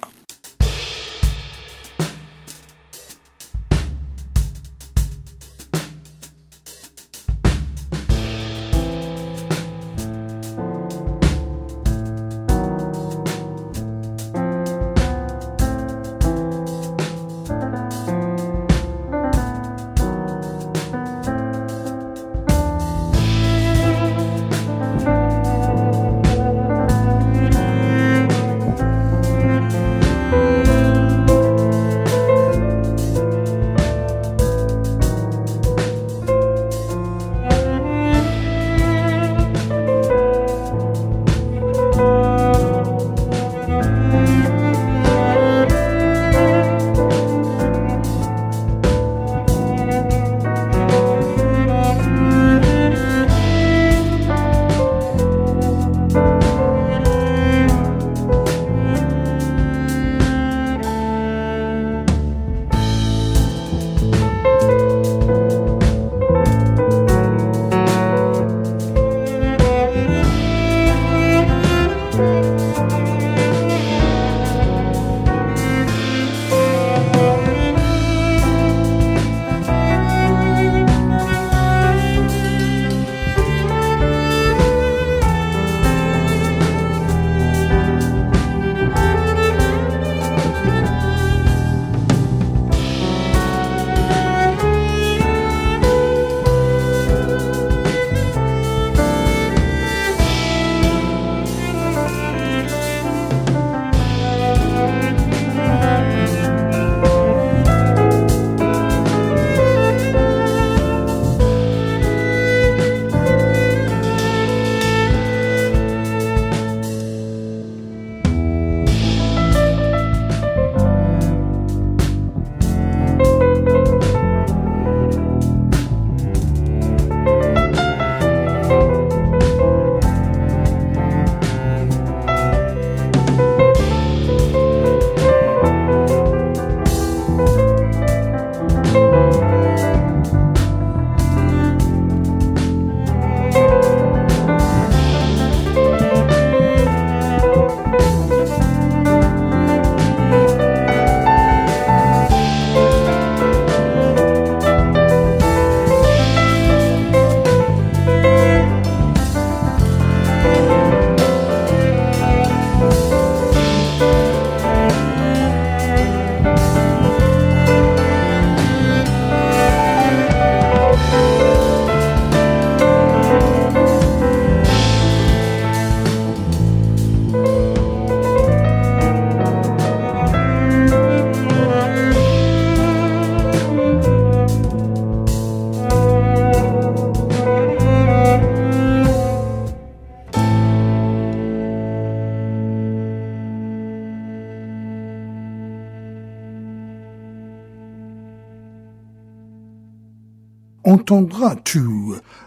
Entendras-tu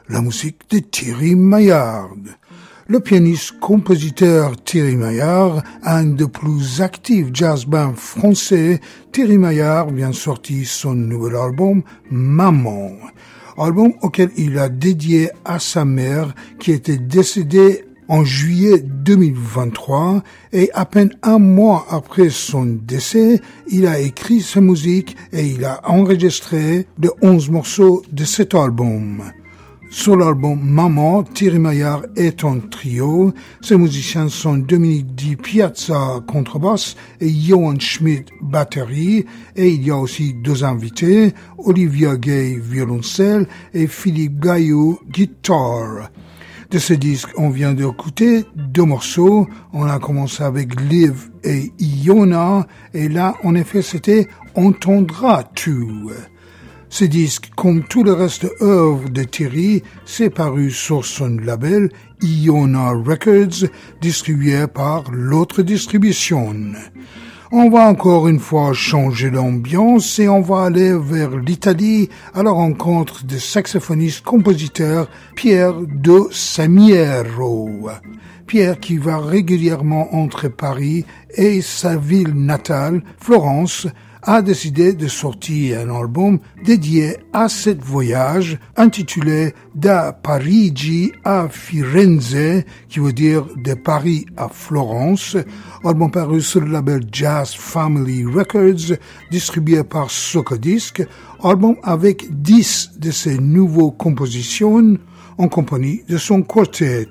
la musique de Thierry Maillard. Le pianiste-compositeur Thierry Maillard, un des plus actifs jazz bands français, Thierry Maillard vient sortir son nouvel album Maman, album auquel il a dédié à sa mère qui était décédée en juillet 2023 et à peine un mois après son décès, il a écrit sa musique et il a enregistré de 11 morceaux de cet album. Sur l'album Maman, Thierry Maillard est un trio. Ses musiciens sont Dominique Di Piazza contrebasse et Johan Schmidt batterie. Et il y a aussi deux invités, Olivia Gay violoncelle et Philippe Gaillot guitare. De ce disque, on vient d'écouter deux morceaux. On a commencé avec Liv et Iona, et là, en effet, c'était Entendras-tu. Ce disque, comme tout le reste œuvre de Thierry, s'est paru sur son label Iona Records, distribué par l'autre distribution. On va encore une fois changer d'ambiance et on va aller vers l'Italie à la rencontre du saxophoniste-compositeur Pierre de Samiero. Pierre qui va régulièrement entre Paris et sa ville natale, Florence, a décidé de sortir un album dédié à ce voyage intitulé Da Parigi a Firenze, qui veut dire de Paris à Florence, album paru sur le label Jazz Family Records, distribué par Socodisc, album avec 10 de ses nouveaux compositions en compagnie de son quartet.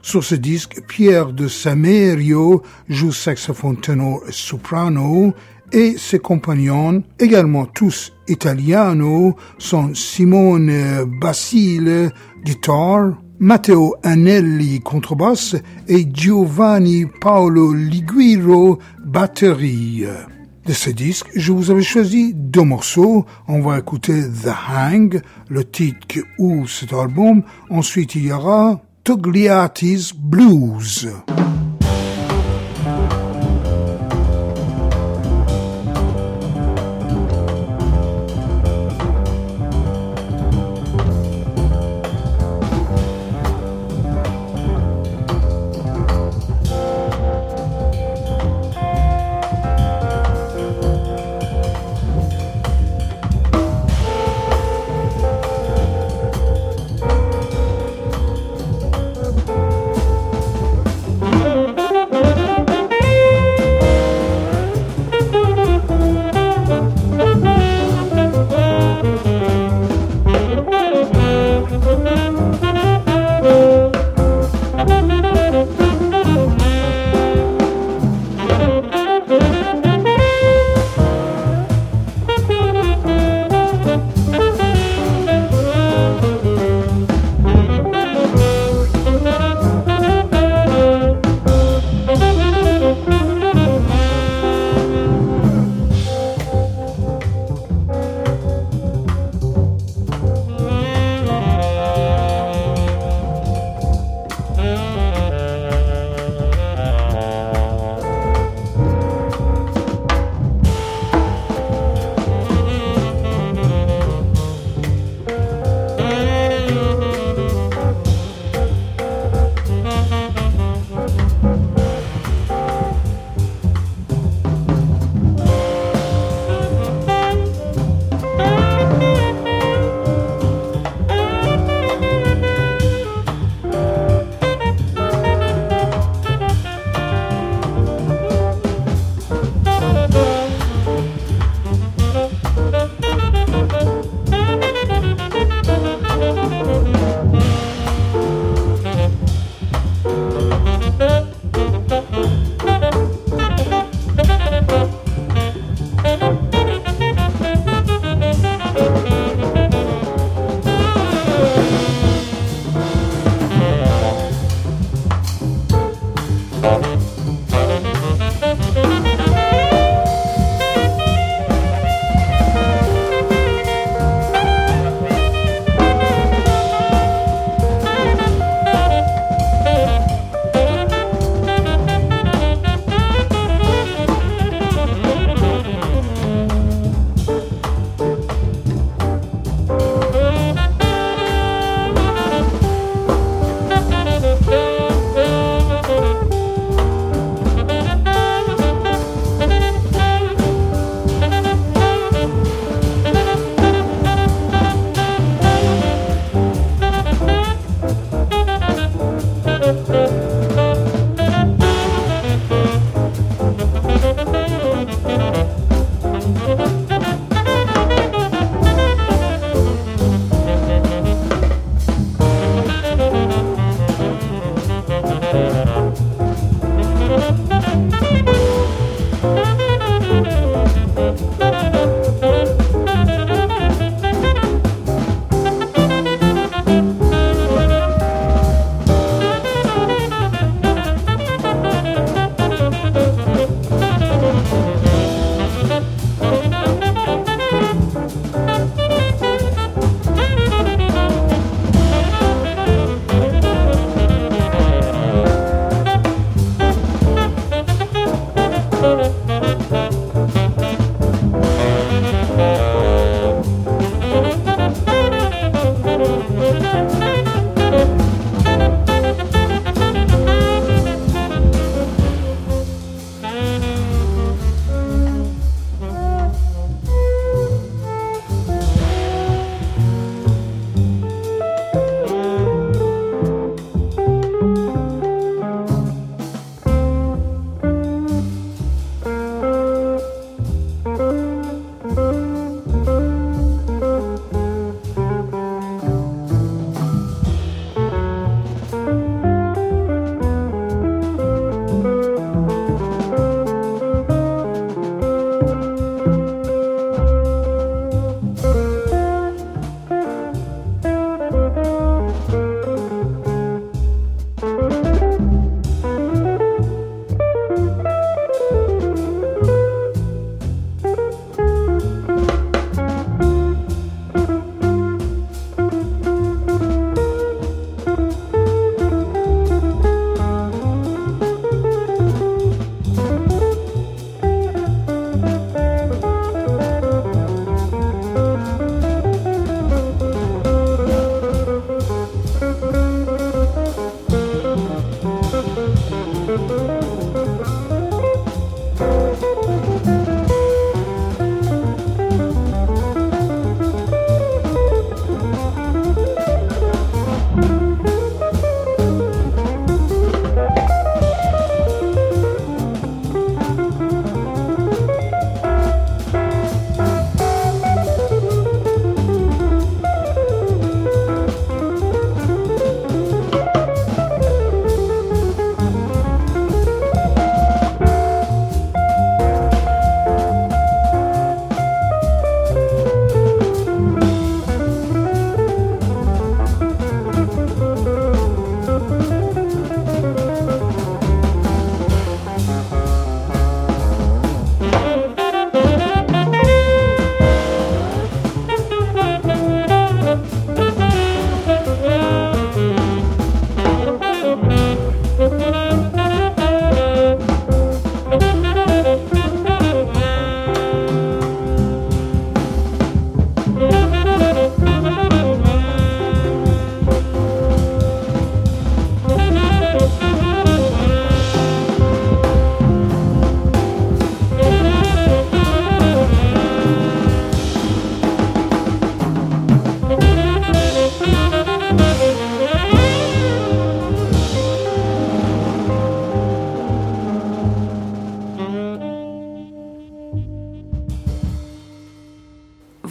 Sur ce disque, Pierre de Samerio joue saxophone ténor et soprano et ses compagnons, également tous italianos, sont Simone Basile, guitare, Matteo Anelli, contrebasse et Giovanni Paolo Liguiro, batterie. De ce disque, je vous avais choisi deux morceaux. On va écouter The Hang, le titre qui ouvre cet album. Ensuite, il y aura Togliatti's Blues.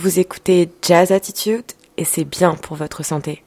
Vous écoutez Jazz Attitude et c'est bien pour votre santé.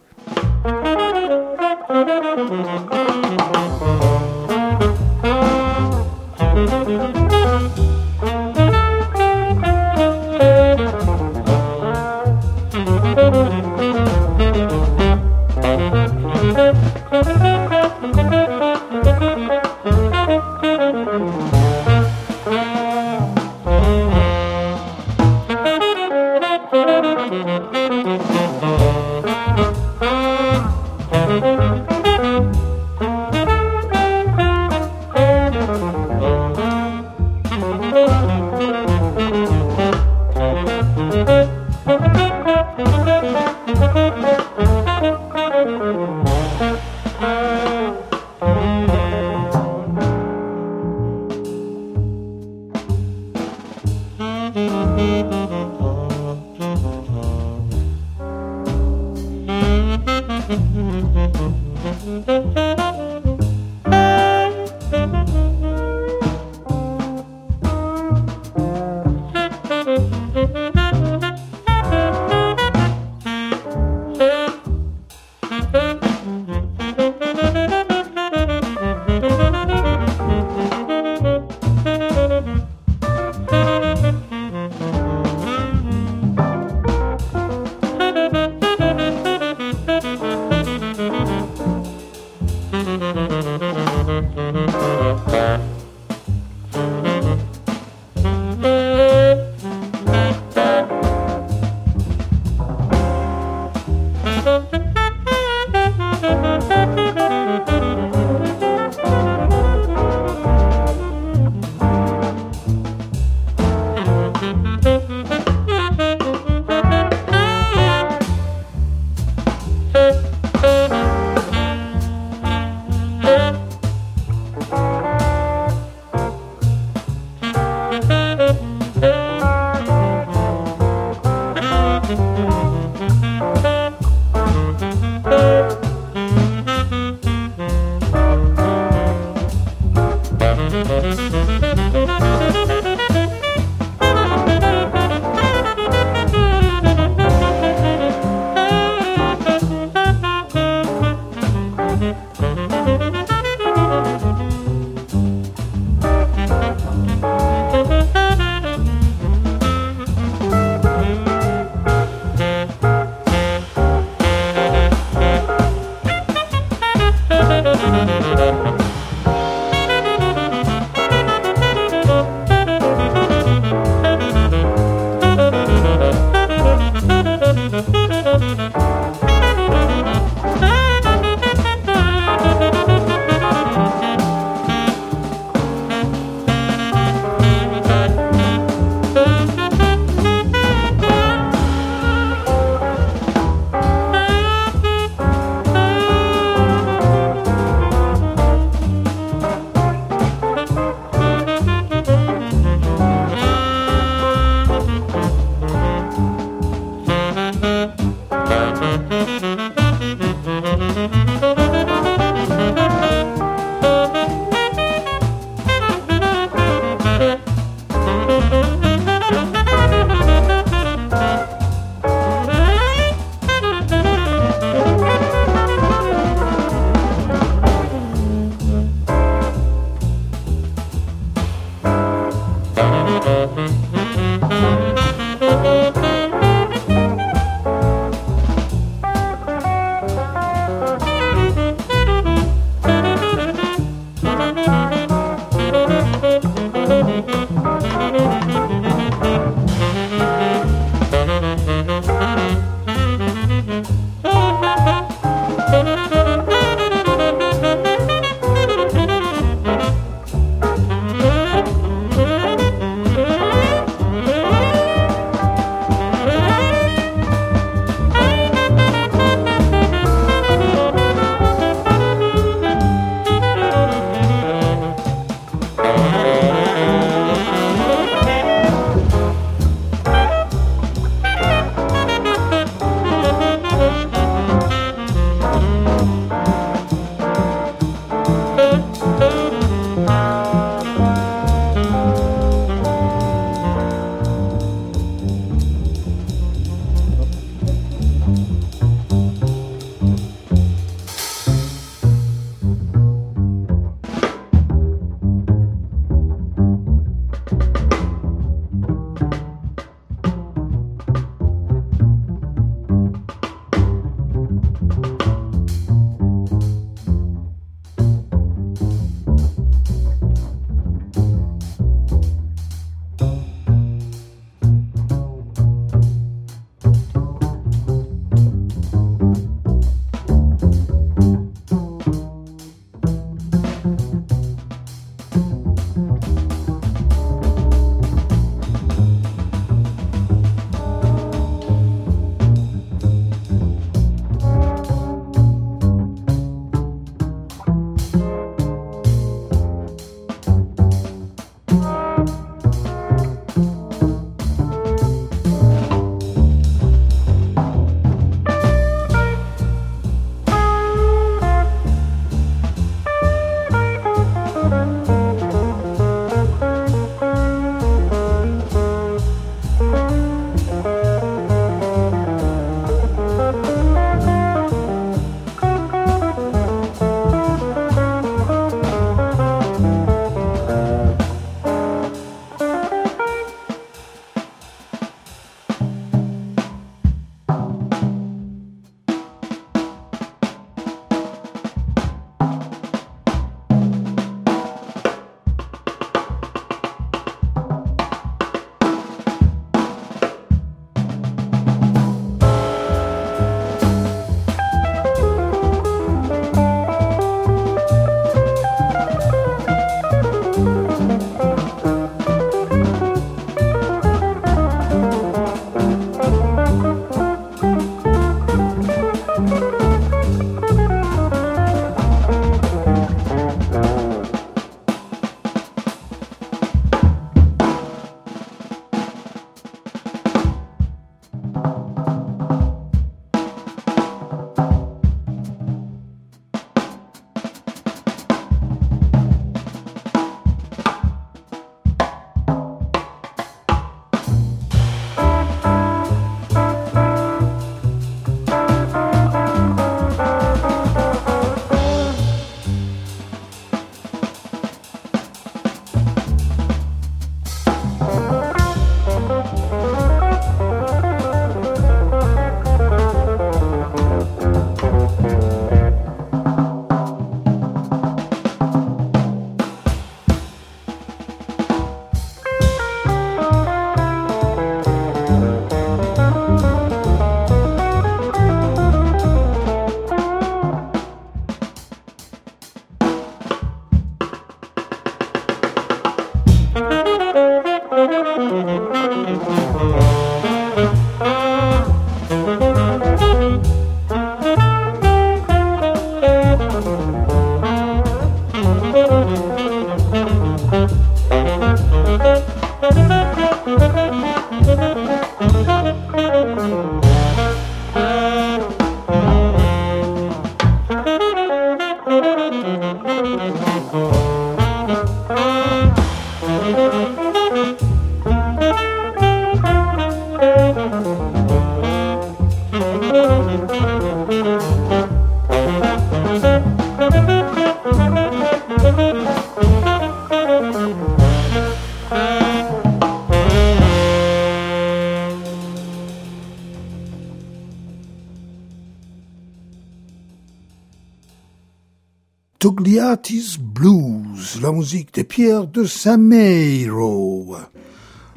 Togliatti's Blues, la musique de Pierre de Sameiro.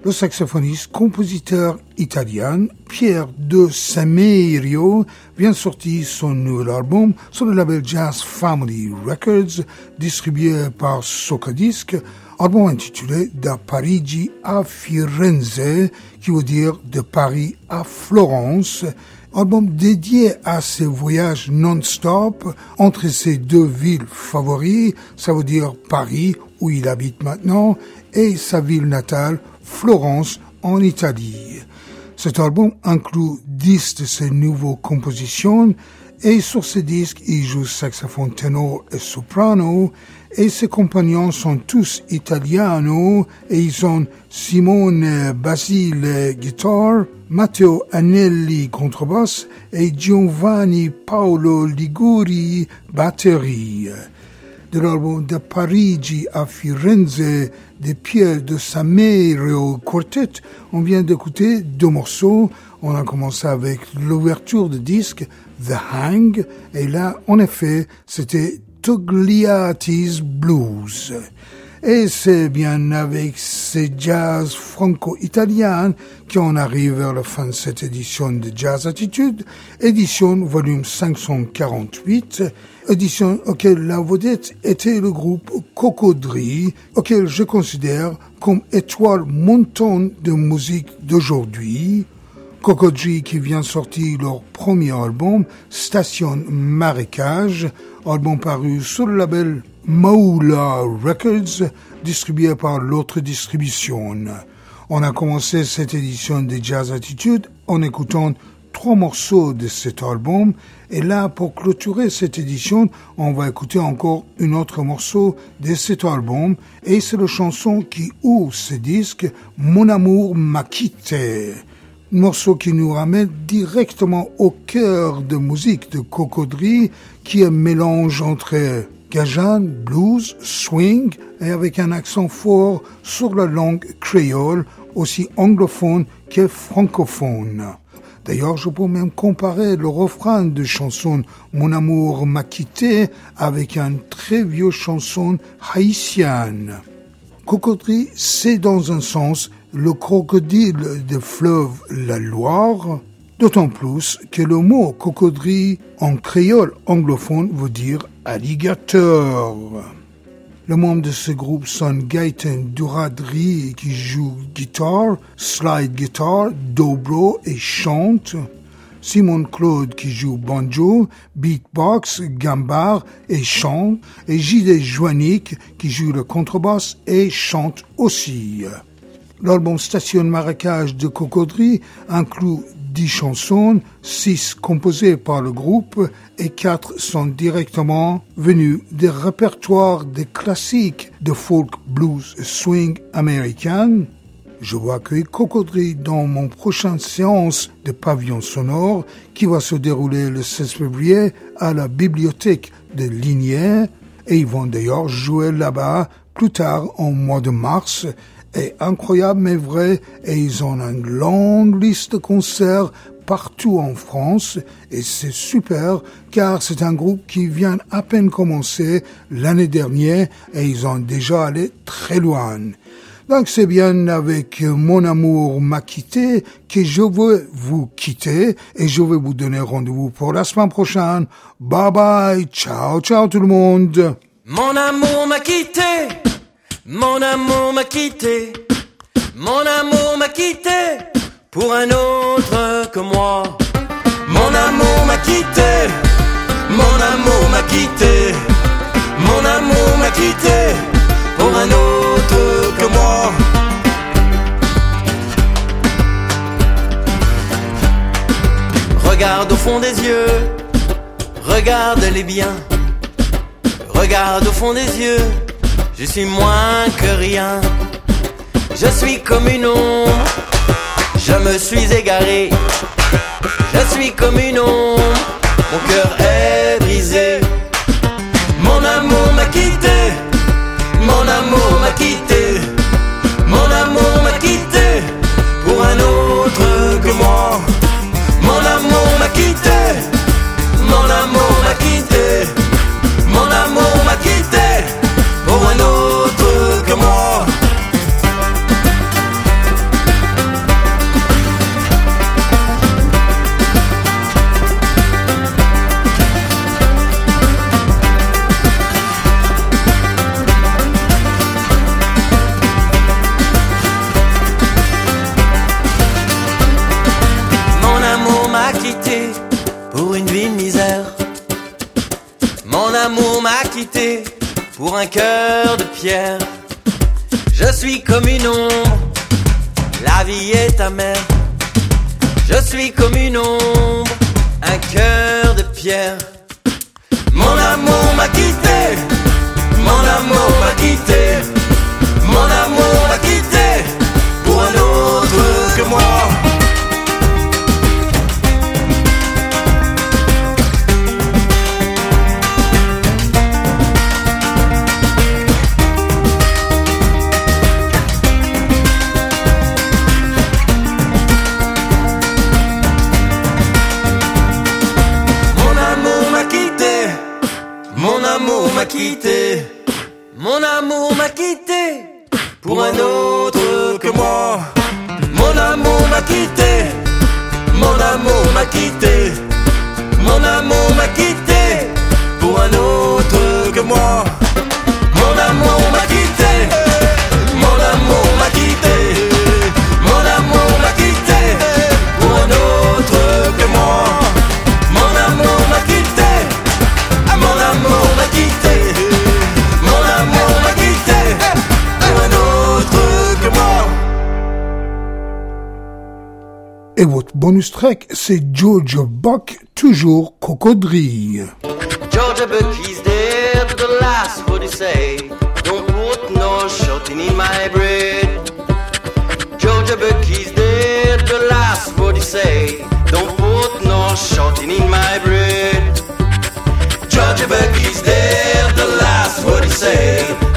Le saxophoniste, compositeur italien Pierre de Sameiro vient sortir son nouvel album sur le label Jazz Family Records, distribué par Socadisc, album intitulé Da Parigi a Firenze, qui veut dire de Paris à Florence, album dédié à ses voyages non-stop entre ses deux villes favoris, ça veut dire Paris, où il habite maintenant, et sa ville natale, Florence, en Italie. Cet album inclut dix de ses nouvelles compositions, et sur ce disque, il joue saxophone ténor et soprano, et ses compagnons sont tous italianos, et ils ont Simone Basile guitare, Matteo Anelli contrebasse et Giovanni Paolo Liguri batterie. De l'album de Parigi à Firenze de Pierre de Samero Quartet, on vient d'écouter deux morceaux. On a commencé avec l'ouverture de disque The Hang et là, en effet, c'était Togliatti's Blues. Et c'est bien avec ces jazz franco-italiens qu'on arrive vers la fin de cette édition de Jazz Attitude, édition volume 548. édition auquel la vedette était le groupe Cocodrie, auquel je considère comme étoile montante de musique d'aujourd'hui. Cocodrie qui vient sortir leur premier album, Station Marécage, album paru sur le label Maula Records, distribué par l'autre distribution. On a commencé cette édition de Jazz Attitude en écoutant trois morceaux de cet album. Et là, pour clôturer cette édition, on va écouter encore un autre morceau de cet album. Et c'est la chanson qui ouvre ce disque, Mon amour m'a quitté. Morceau qui nous ramène directement au cœur de musique de Cocodrie, qui est mélange entre Gajan, blues, swing, et avec un accent fort sur la langue créole, aussi anglophone que francophone. D'ailleurs, je peux même comparer le refrain de chanson Mon amour m'a quitté avec une très vieille chanson haïtienne. Cocodrie, c'est dans un sens le crocodile de fleuve la Loire, d'autant plus que le mot cocodrie en créole anglophone veut dire alligator. Les membres de ce groupe sont Gaëtan Duradri qui joue guitare, slide guitar, dobro et chante. Simon Claude qui joue banjo, beatbox, gambar et chante. Et J.D. Joannick qui joue le contrebasse et chante aussi. L'album Station Marécage de Cocodrie inclut dix chansons, six composées par le groupe et quatre sont directement venues des répertoires des classiques de folk blues swing américain. Je vais accueillir Cocodrie dans mon prochaine séance de pavillon sonore qui va se dérouler le 16 février à la bibliothèque de Ligné et ils vont d'ailleurs jouer là-bas plus tard en mois de mars est incroyable mais vrai et ils ont une longue liste de concerts partout en France et c'est super car c'est un groupe qui vient à peine commencer l'année dernière et ils ont déjà allé très loin. Donc c'est bien avec mon amour m'a quitté que je veux vous quitter et je vais vous donner rendez-vous pour la semaine prochaine. Bye bye, ciao ciao tout le monde. Mon amour m'a quitté, mon amour m'a quitté, mon amour m'a quitté pour un autre que moi. Mon amour m'a quitté, mon amour m'a quitté, mon amour m'a quitté pour un autre que moi. Regarde au fond des yeux, regarde-les bien. Regarde au fond des yeux, je suis moins que rien. Je suis comme une ombre, je me suis égaré. Je suis comme une ombre, mon cœur est brisé. Mon amour m'a quitté, mon amour m'a quitté, pour un cœur de pierre. Je suis comme une ombre, la vie est amère. Je suis comme une ombre, un cœur de pierre. Mon amour m'a quitté, mon amour m'a quitté, George Buck, toujours cocodrille. George Buck, he's dead the last what he say. Don't put no shouting in my bread. George Buck, he's dead the last what he say. Don't put no shouting in my bread. George Buck, he's dead the last what he say.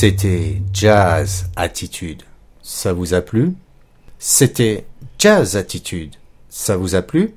C'était Jazz Attitude. Ça vous a plu? C'était Jazz Attitude. Ça vous a plu?